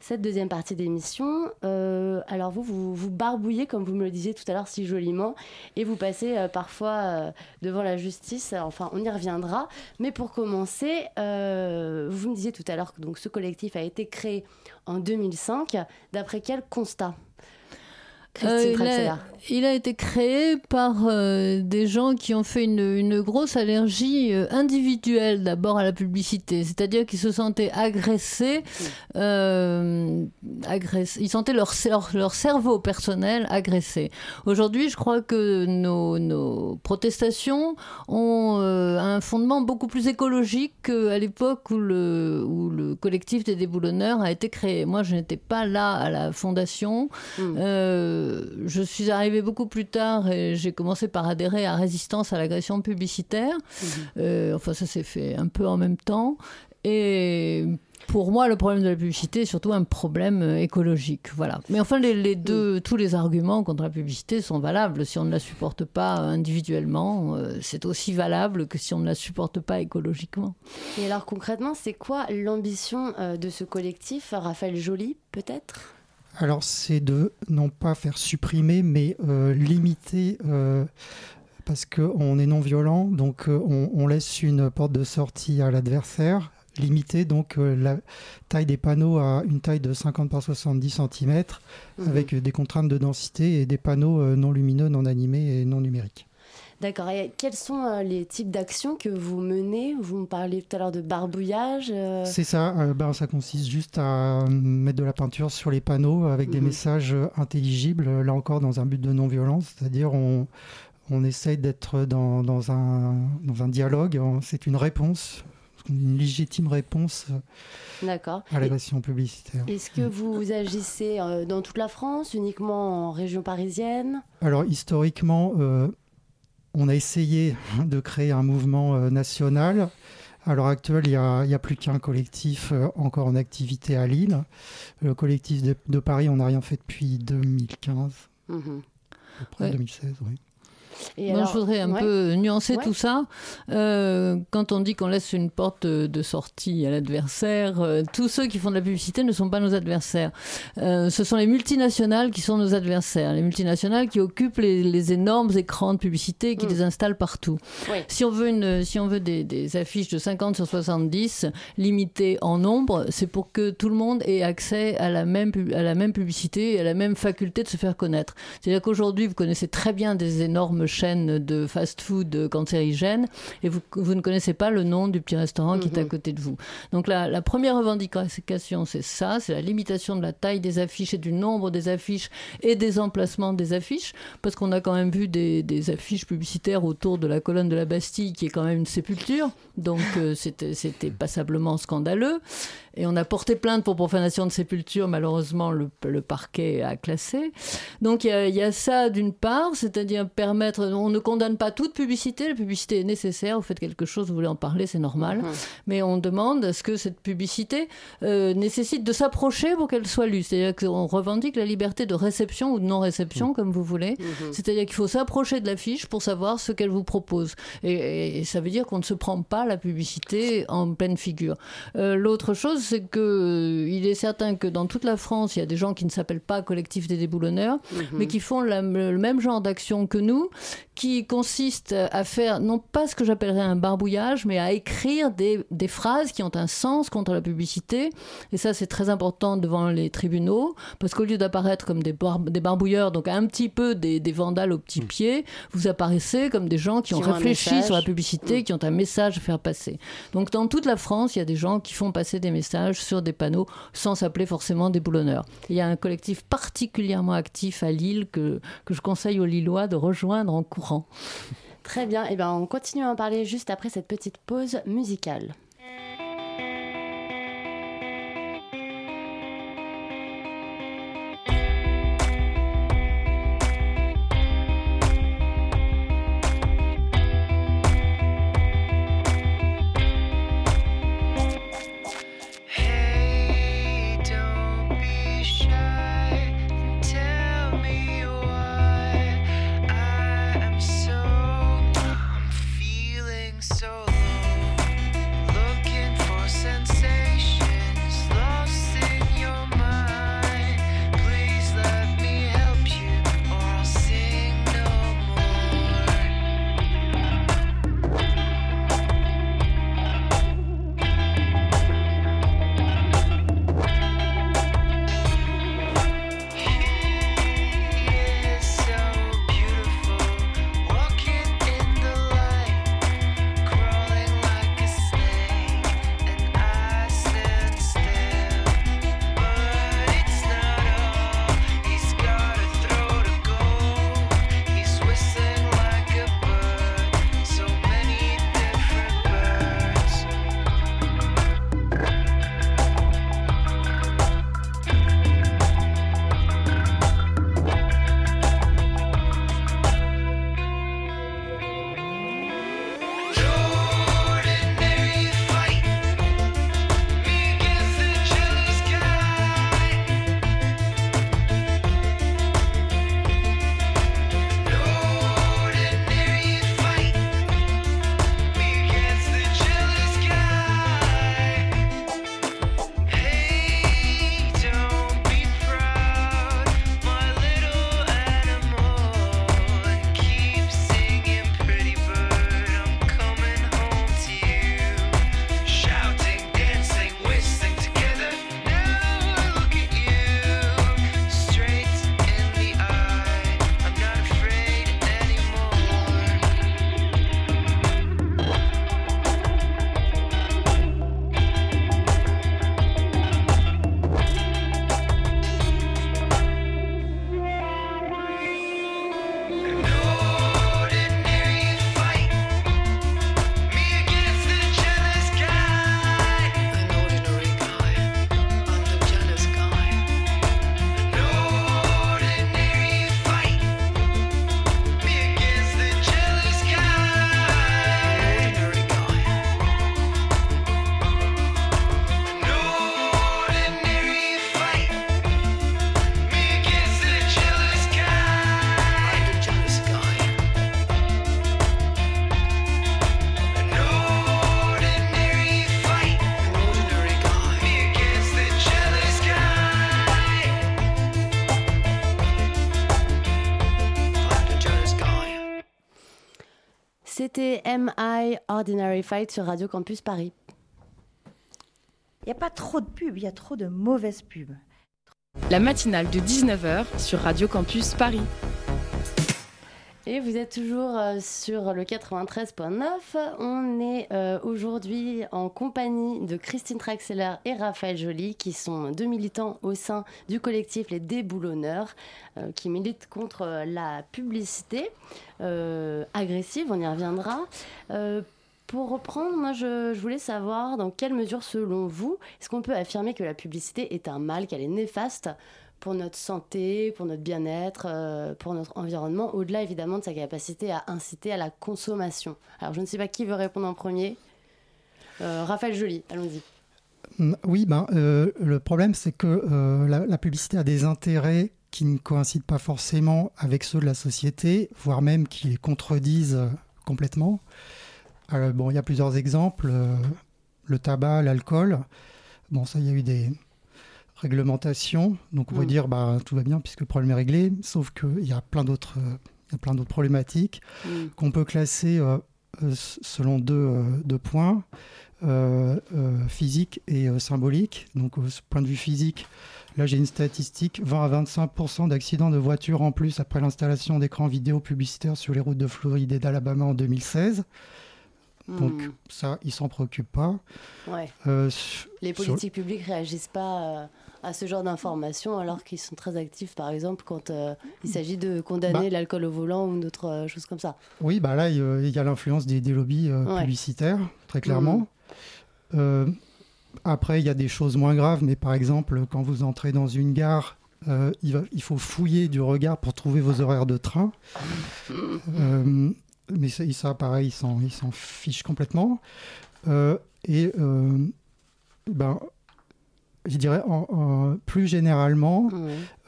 J: Cette deuxième partie d'émission. Euh, alors vous, vous, barbouillez, comme vous me le disiez tout à l'heure si joliment, et vous passez euh, parfois euh, devant la justice. Enfin, on y reviendra. Mais pour commencer, vous me disiez tout à l'heure que donc, ce collectif a été créé en 2005. D'après quel constat? Christine
N: Euh, il,
J: Traxler.
N: a, il a été créé par euh, des gens qui ont fait une, une grosse allergie euh, individuelle d'abord à la publicité, c'est-à-dire qu'ils se sentaient agressés, euh, agressés ils sentaient leur, leur, leur cerveau personnel agressé. Aujourd'hui, je crois que nos, nos protestations ont un fondement beaucoup plus écologique qu'à l'époque où le, où le collectif des déboulonneurs a été créé. Moi, je n'étais pas là à la fondation. Euh, je suis arrivée beaucoup plus tard et j'ai commencé par adhérer à Résistance à l'agression publicitaire. Euh, enfin, ça s'est fait un peu en même temps. Et pour moi, le problème de la publicité est surtout un problème euh, écologique. Voilà. Mais enfin, les, les deux, tous les arguments contre la publicité sont valables. Si on ne la supporte pas individuellement, euh, c'est aussi valable que si on ne la supporte pas écologiquement.
J: Et alors concrètement, c'est quoi l'ambition de ce collectif? Raphaël Joly, peut-être?
O: Alors, c'est de non pas faire supprimer, mais euh, limiter, euh, parce qu'on est non violent, donc euh, on, on laisse une porte de sortie à l'adversaire. Limiter donc la taille des panneaux à une taille de 50 par 70 cm,
J: Mhm.
O: avec des contraintes de densité et des panneaux non lumineux, non animés et non numériques.
J: D'accord. Et quels sont euh, les types d'actions que vous menez? Vous me parliez tout à l'heure de barbouillage. euh,
O: C'est ça, euh, ben, ça consiste juste à mettre de la peinture sur les panneaux avec des
J: Mhm.
O: messages intelligibles, là encore dans un but de non-violence, c'est-à-dire on, on essaye d'être dans, dans un, dans un dialogue, c'est une réponse, une légitime réponse à l'agression publicitaire.
J: Est-ce que vous agissez euh, dans toute la France, uniquement en région parisienne?
O: Alors historiquement, euh, on a essayé de créer un mouvement euh, national. À l'heure actuelle, il n'y a, plus qu'un collectif euh, encore en activité à Lille. Le collectif de, de Paris, on n'a rien fait depuis 2015,
J: Mhm.
O: après
N: Ouais.
O: 2016, oui.
J: Et
N: Non,
J: alors-
N: je voudrais un
J: ouais.
N: peu nuancer
J: Ouais.
N: tout ça. Euh, quand on dit qu'on laisse une porte de sortie à l'adversaire, euh, tous ceux qui font de la publicité ne sont pas nos adversaires. Euh, ce sont les multinationales qui sont nos adversaires. Les multinationales qui occupent les, les énormes écrans de publicité et qui les installent partout.
J: Oui.
N: Si on veut, une, si on veut des, des affiches de 50 sur 70 limitées en nombre, c'est pour que tout le monde ait accès à la même, à la même publicité et à la même faculté de se faire connaître. C'est-à-dire qu'aujourd'hui, vous connaissez très bien des énormes chaînes de fast-food cancérigènes et vous, vous ne connaissez pas le nom du petit restaurant qui est à côté de vous. Donc la, la première revendication, c'est ça, c'est la limitation de la taille des affiches et du nombre des affiches et des emplacements des affiches, parce qu'on a quand même vu des, des affiches publicitaires autour de la colonne de la Bastille, qui est quand même une sépulture, donc euh, c'était passablement scandaleux. Et on a porté plainte pour profanation de sépulture, malheureusement le, le parquet a classé. Donc il y a, il y a ça d'une part, c'est-à-dire permettre, on ne condamne pas toute publicité, la publicité est nécessaire, vous faites quelque chose, vous voulez en parler, c'est normal, mais on demande à ce que cette publicité euh, nécessite de s'approcher pour qu'elle soit lue, c'est-à-dire qu'on revendique la liberté de réception ou de non-réception, comme vous voulez, c'est-à-dire qu'il faut s'approcher de l'affiche pour savoir ce qu'elle vous propose. Et, et- et ça veut dire qu'on ne se prend pas la publicité en pleine figure. Euh, L'autre chose, c'est que euh, il est certain que dans toute la France, il y a des gens qui ne s'appellent pas collectif des déboulonneurs,
J: Mhm.
N: mais qui font la- le même genre d'action que nous, qui consiste à faire non pas ce que j'appellerais un barbouillage, mais à écrire des, des phrases qui ont un sens contre la publicité. Et ça, c'est très important devant les tribunaux, parce qu'au lieu d'apparaître comme des, bar- des barbouilleurs, donc un petit peu des, des vandales au petit pied, vous apparaissez comme des gens qui,
J: Qui
N: ont réfléchi
J: message.
N: sur la publicité, qui ont un message à faire passer. Donc dans toute la France, il y a des gens qui font passer des messages sur des panneaux sans s'appeler forcément des boulonneurs. Il y a un collectif particulièrement actif à Lille que, que je conseille aux Lillois de rejoindre en courant.
J: Très bien. Et ben on continue à en parler juste après cette petite pause musicale. Ordinary Fight sur Radio Campus Paris.
P: Il n'y a pas trop de pubs, il y a trop de mauvaises pubs.
I: La matinale de 19h sur Radio Campus Paris.
J: Et vous êtes toujours euh, sur le 93.9. On est euh, aujourd'hui en compagnie de Christine Traxeller et Raphaël Joly, qui sont deux militants au sein du collectif Les Déboulonneurs, euh, qui militent contre la publicité agressive. On y reviendra. Pour reprendre, moi je, voulais savoir dans quelle mesure, selon vous, est-ce qu'on peut affirmer que la publicité est un mal, qu'elle est néfaste pour notre santé, pour notre bien-être, euh, pour notre environnement, au-delà évidemment de sa capacité à inciter à la consommation? Alors je ne sais pas qui veut répondre en premier. Euh, Raphaël Joly, allons-y.
O: Mm, oui, ben, euh, le problème c'est que la, publicité a des intérêts qui ne coïncident pas forcément avec ceux de la société, voire même qui les contredisent complètement. Alors, bon, il y a plusieurs exemples. le tabac, l'alcool. Bon, ça, il y a eu des, réglementation. Donc on va mm. dire bah tout va bien puisque le problème est réglé. Sauf qu'il y a plein d'autres euh, plein d'autres problématiques mm. qu'on peut classer euh, euh, selon deux, deux points. physique et symbolique. Donc, au point de vue physique, là j'ai une statistique 20 à 25% d'accidents de voitures en plus après l'installation d'écrans vidéo publicitaires sur les routes de Floride et d'Alabama en 2016. Donc mm. ça, ils s'en préoccupent pas.
J: Ouais. les politiques publiques réagissent pas à ce genre d'informations alors qu'ils sont très actifs, par exemple, quand euh, il s'agit de condamner bah. l'alcool au volant ou d'autres euh, choses comme ça.
O: Oui, bah là, il y a l'influence des, lobbies euh, publicitaires, très clairement. Mm. après, il y a des choses moins graves, mais par exemple, quand vous entrez dans une gare, il, va, il, faut fouiller du regard pour trouver vos horaires de train. Mais ça, pareil, ils s'en fichent complètement. et ben, je dirais en, plus généralement,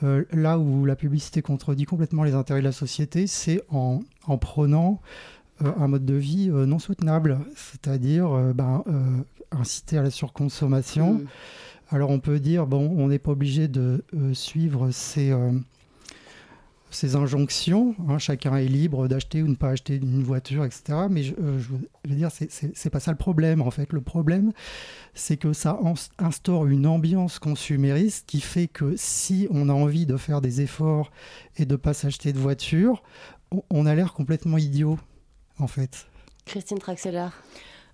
O: euh, là où la publicité contredit complètement les intérêts de la société, c'est en, en, prenant euh, un mode de vie euh, non soutenable, c'est-à-dire ben, inciter à la surconsommation. Mm. Alors on peut dire, bon, on n'est pas obligé de suivre ces ces injonctions. Hein, chacun est libre d'acheter ou ne pas acheter une voiture, etc. Mais je, euh, veux dire, c'est pas ça le problème. En fait, le problème, c'est que ça instaure une ambiance consumériste qui fait que si on a envie de faire des efforts et de pas s'acheter de voiture, on, a l'air complètement idiot, en fait.
J: Christine Traxeller.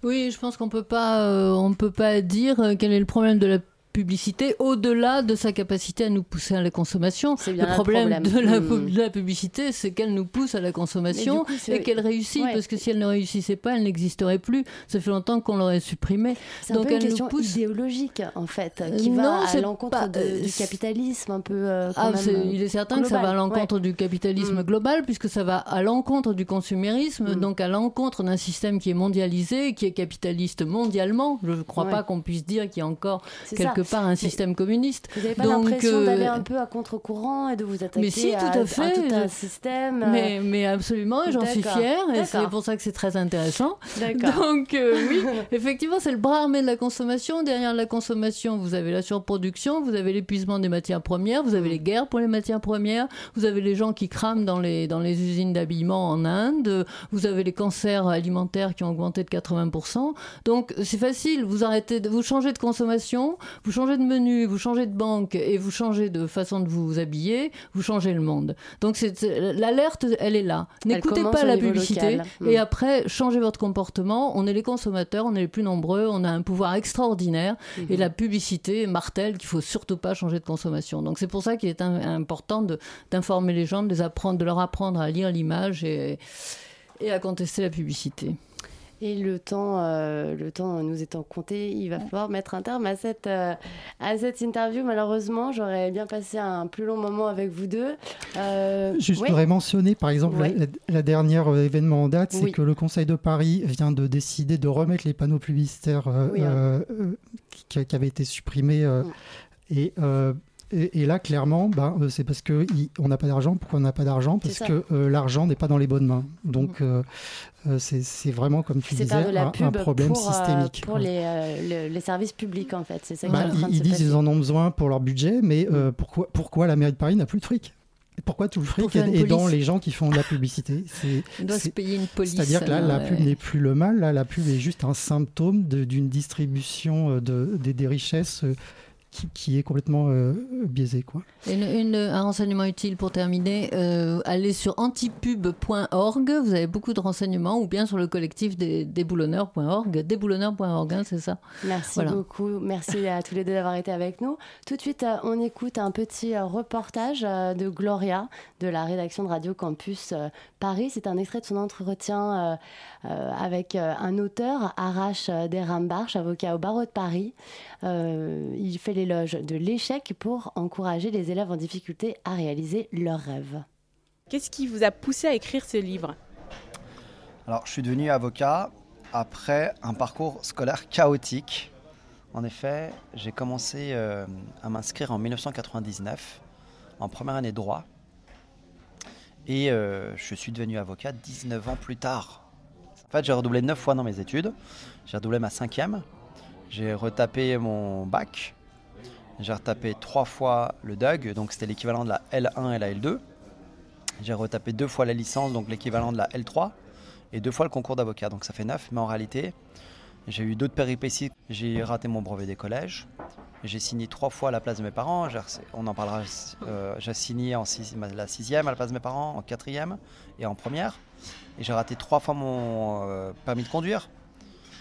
N: Oui, je pense qu'on peut pas, euh, on peut pas dire euh, quel est le problème de la publicité au-delà de sa capacité à nous pousser à la consommation. Le problème,
J: hmm.
N: De, la, publicité, c'est qu'elle nous pousse à la consommation et qu'elle réussit, parce que si elle ne réussissait pas, elle n'existerait plus. Ça fait longtemps qu'on l'aurait supprimée.
J: C'est un peu une question pousse... idéologique, en fait, qui va à l'encontre du euh, capitalisme un peu. Euh,
N: ah, il est certain que ça va à l'encontre du capitalisme hmm. global, puisque ça va à l'encontre du consumérisme, hmm. donc à l'encontre d'un système qui est mondialisé, qui est capitaliste mondialement. Je ne crois pas qu'on puisse dire qu'il y a encore quelque par un système communiste.
J: Vous n'avez pas l'impression d'aller un peu à contre-courant et de vous attaquer
N: mais si, tout à, fait.
J: tout un système
N: mais, mais absolument, j'en suis fière et c'est pour ça que c'est très intéressant. Donc euh, oui, effectivement, c'est le bras armé de la consommation. Derrière la consommation, vous avez la surproduction, vous avez l'épuisement des matières premières, vous avez les guerres pour les matières premières, vous avez les gens qui crament dans les, dans les usines d'habillement en Inde, vous avez les cancers alimentaires qui ont augmenté de 80%. Donc c'est facile, vous arrêtez, vous changez de consommation, vous changez de menu, vous changez de banque et vous changez de façon de vous habiller, vous changez le monde. Donc l'alerte, elle est là. N'écoutez pas la publicité et hmm. après changez votre comportement. On est les consommateurs, on est les plus nombreux, on a un pouvoir extraordinaire et hmm. la publicité martèle qu'il faut surtout pas changer de consommation. Donc c'est pour ça qu'il est important d'informer les gens, de les apprendre, de leur apprendre à lire l'image et, et à contester la publicité.
J: Et le temps, euh, le temps nous étant compté, il va falloir mettre un terme à cette, euh, à cette interview. Malheureusement, j'aurais bien passé un plus long moment avec vous deux.
O: Euh, Juste voudrais mentionner, par exemple, la, dernière événement en date, c'est que le Conseil de Paris vient de décider de remettre les panneaux publicitaires hein. qui, qui, avaient été supprimés. Et et, là, clairement, bah, euh, c'est parce qu'on n'a pas d'argent. Pourquoi on n'a pas d'argent? Parce que euh, l'argent n'est pas dans les bonnes mains. Donc, mm. euh, c'est vraiment, comme tu disais, un, problème systémique.
J: Pour les, les, services publics, en fait. C'est ça
O: bah, Ils, disent qu'ils en ont besoin pour leur budget, mais mm. pourquoi, pourquoi la mairie de Paris n'a plus de fric? Pourquoi tout le fric est, dans les gens qui font de la publicité?
N: On doit se payer une police.
O: C'est-à-dire que là, la pub n'est plus le mal, là, la pub est juste un symptôme d'une distribution de, des richesses qui, est complètement euh, biaisé. Quoi.
N: Une, un renseignement utile pour terminer, euh, allez sur antipub.org, vous avez beaucoup de renseignements, ou bien sur le collectif des déboulonneurs.org, déboulonneurs.org, hein, c'est ça?
J: Merci beaucoup, merci à tous les deux d'avoir été avec nous. Tout de suite, euh, on écoute un petit reportage de Gloria de la rédaction de Radio Campus Paris. C'est un extrait de son entretien avec un auteur, Arash Derambarch, avocat au barreau de Paris. il fait l'éloge de l'échec pour encourager les élèves en difficulté à réaliser leurs rêves.
K: Qu'est-ce qui vous a poussé à écrire ce livre?
Q: Alors, je suis devenu avocat après un parcours scolaire chaotique. En effet, j'ai commencé euh, à m'inscrire en 1999, en première année de droit. Et euh, je suis devenu avocat 19 ans plus tard. En fait, j'ai redoublé 9 fois dans mes études. J'ai redoublé ma cinquième. J'ai retapé mon bac. J'ai retapé trois fois le DUG, donc c'était l'équivalent de la L1 et la L2. J'ai retapé deux fois la licence, donc l'équivalent de la L3, et deux fois le concours d'avocat, donc ça fait neuf. Mais en réalité, j'ai eu d'autres péripéties. J'ai raté mon brevet des collèges. J'ai signé trois fois à la place de mes parents. On en parlera. Euh, j'ai signé en la sixième à la place de mes parents, en quatrième et en première. Et j'ai raté trois fois mon euh, permis de conduire.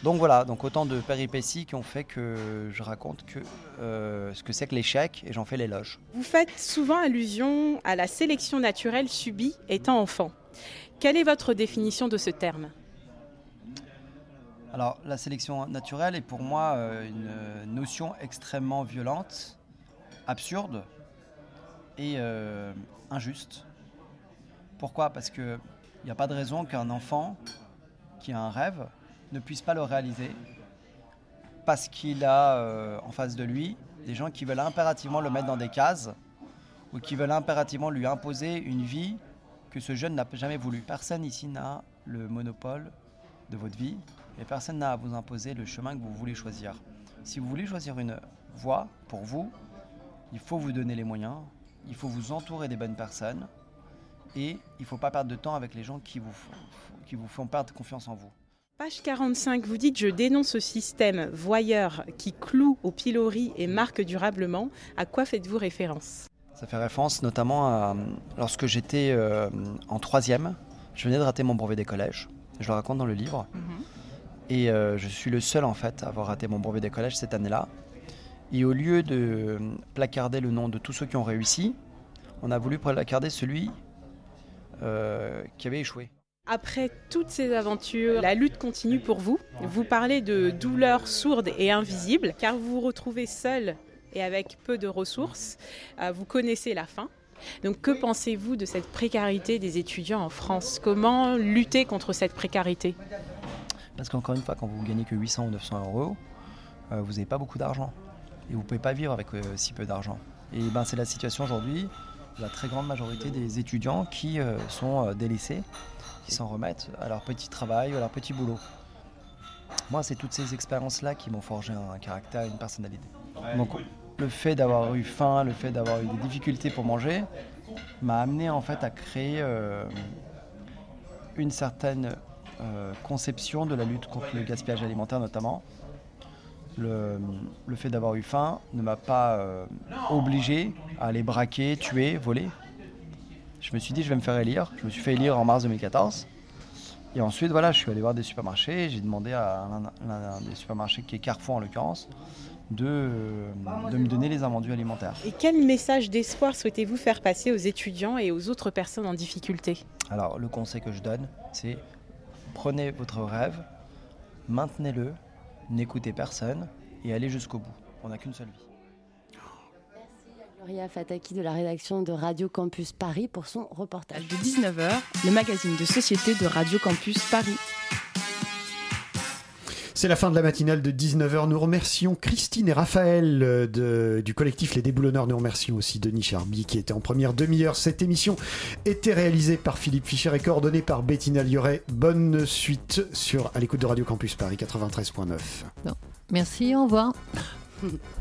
Q: Donc voilà, donc autant de péripéties qui ont fait que je raconte que, euh, ce que c'est que l'échec et j'en fais l'éloge.
K: Vous faites souvent allusion à la sélection naturelle subie étant enfant. Quelle est votre définition de ce terme?
Q: Alors la sélection naturelle est pour moi euh, une notion extrêmement violente, absurde et euh, injuste. Pourquoi? Parce qu'il n'y a pas de raison qu'un enfant qui a un rêve ne puisse pas le réaliser parce qu'il a euh, en face de lui des gens qui veulent impérativement le mettre dans des cases ou qui veulent impérativement lui imposer une vie que ce jeune n'a jamais voulu. Personne ici n'a le monopole de votre vie et personne n'a à vous imposer le chemin que vous voulez choisir. Si vous voulez choisir une voie pour vous, il faut vous donner les moyens, il faut vous entourer des bonnes personnes et il ne faut pas perdre de temps avec les gens qui vous, qui vous font perdre confiance en vous.
K: Page 45, vous dites Je dénonce ce système voyeur qui cloue au pilori et marque durablement. À quoi faites-vous référence?
Q: Ça fait référence notamment à lorsque j'étais euh, en troisième, je venais de rater mon brevet des collèges. Je le raconte dans le livre. Mhm. Et euh, je suis le seul en fait à avoir raté mon brevet des collèges cette année-là. Et au lieu de placarder le nom de tous ceux qui ont réussi, on a voulu placarder celui euh, qui avait échoué.
K: Après toutes ces aventures, la lutte continue pour vous. Vous parlez de douleurs sourdes et invisibles, car vous vous retrouvez seul et avec peu de ressources. Euh, vous connaissez la fin. Donc que pensez-vous de cette précarité des étudiants en France? Comment lutter contre cette précarité?
Q: Parce qu'encore une fois, quand vous gagnez que 800 ou 900 euros, euh, vous n'avez pas beaucoup d'argent. Et vous ne pouvez pas vivre avec euh, si peu d'argent. Et ben, c'est la situation aujourd'hui. La très grande majorité des étudiants qui sont délaissés qui s'en remettent à leur petit travail ou à leur petit boulot. Moi, c'est toutes ces expériences-là qui m'ont forgé un caractère une personnalité. Donc, le fait d'avoir eu faim, le fait d'avoir eu des difficultés pour manger, m'a amené en fait à créer euh, une certaine euh, conception de la lutte contre le gaspillage alimentaire notamment. Le, fait d'avoir eu faim ne m'a pas euh, obligé à aller braquer, tuer, voler. Je me suis dit, je vais me faire élire. Je me suis fait élire en mars 2014. Et ensuite, voilà, je suis allé voir des supermarchés. J'ai demandé à l'un des supermarchés, qui est Carrefour en l'occurrence, de, de me donner les invendus alimentaires.
K: Et quel message d'espoir souhaitez-vous faire passer aux étudiants et aux autres personnes en difficulté?
Q: Alors, le conseil que je donne, c'est prenez votre rêve, maintenez-le, n'écoutez personne et allez jusqu'au bout. On n'a qu'une seule vie.
J: Gloria Fataki de la rédaction de Radio Campus Paris pour son reportage.
I: De 19h, le magazine de société de Radio Campus Paris.
A: C'est la fin de la matinale de 19h. Nous remercions Christine et Raphaël euh, du collectif Les Déboulonneurs. Nous remercions aussi Denis Charby qui était en première demi-heure. Cette émission était réalisée par Philippe Fischer et coordonnée par Bettina Lioret. Bonne suite sur à l'écoute de Radio Campus Paris 93.9.
N: Merci, au revoir.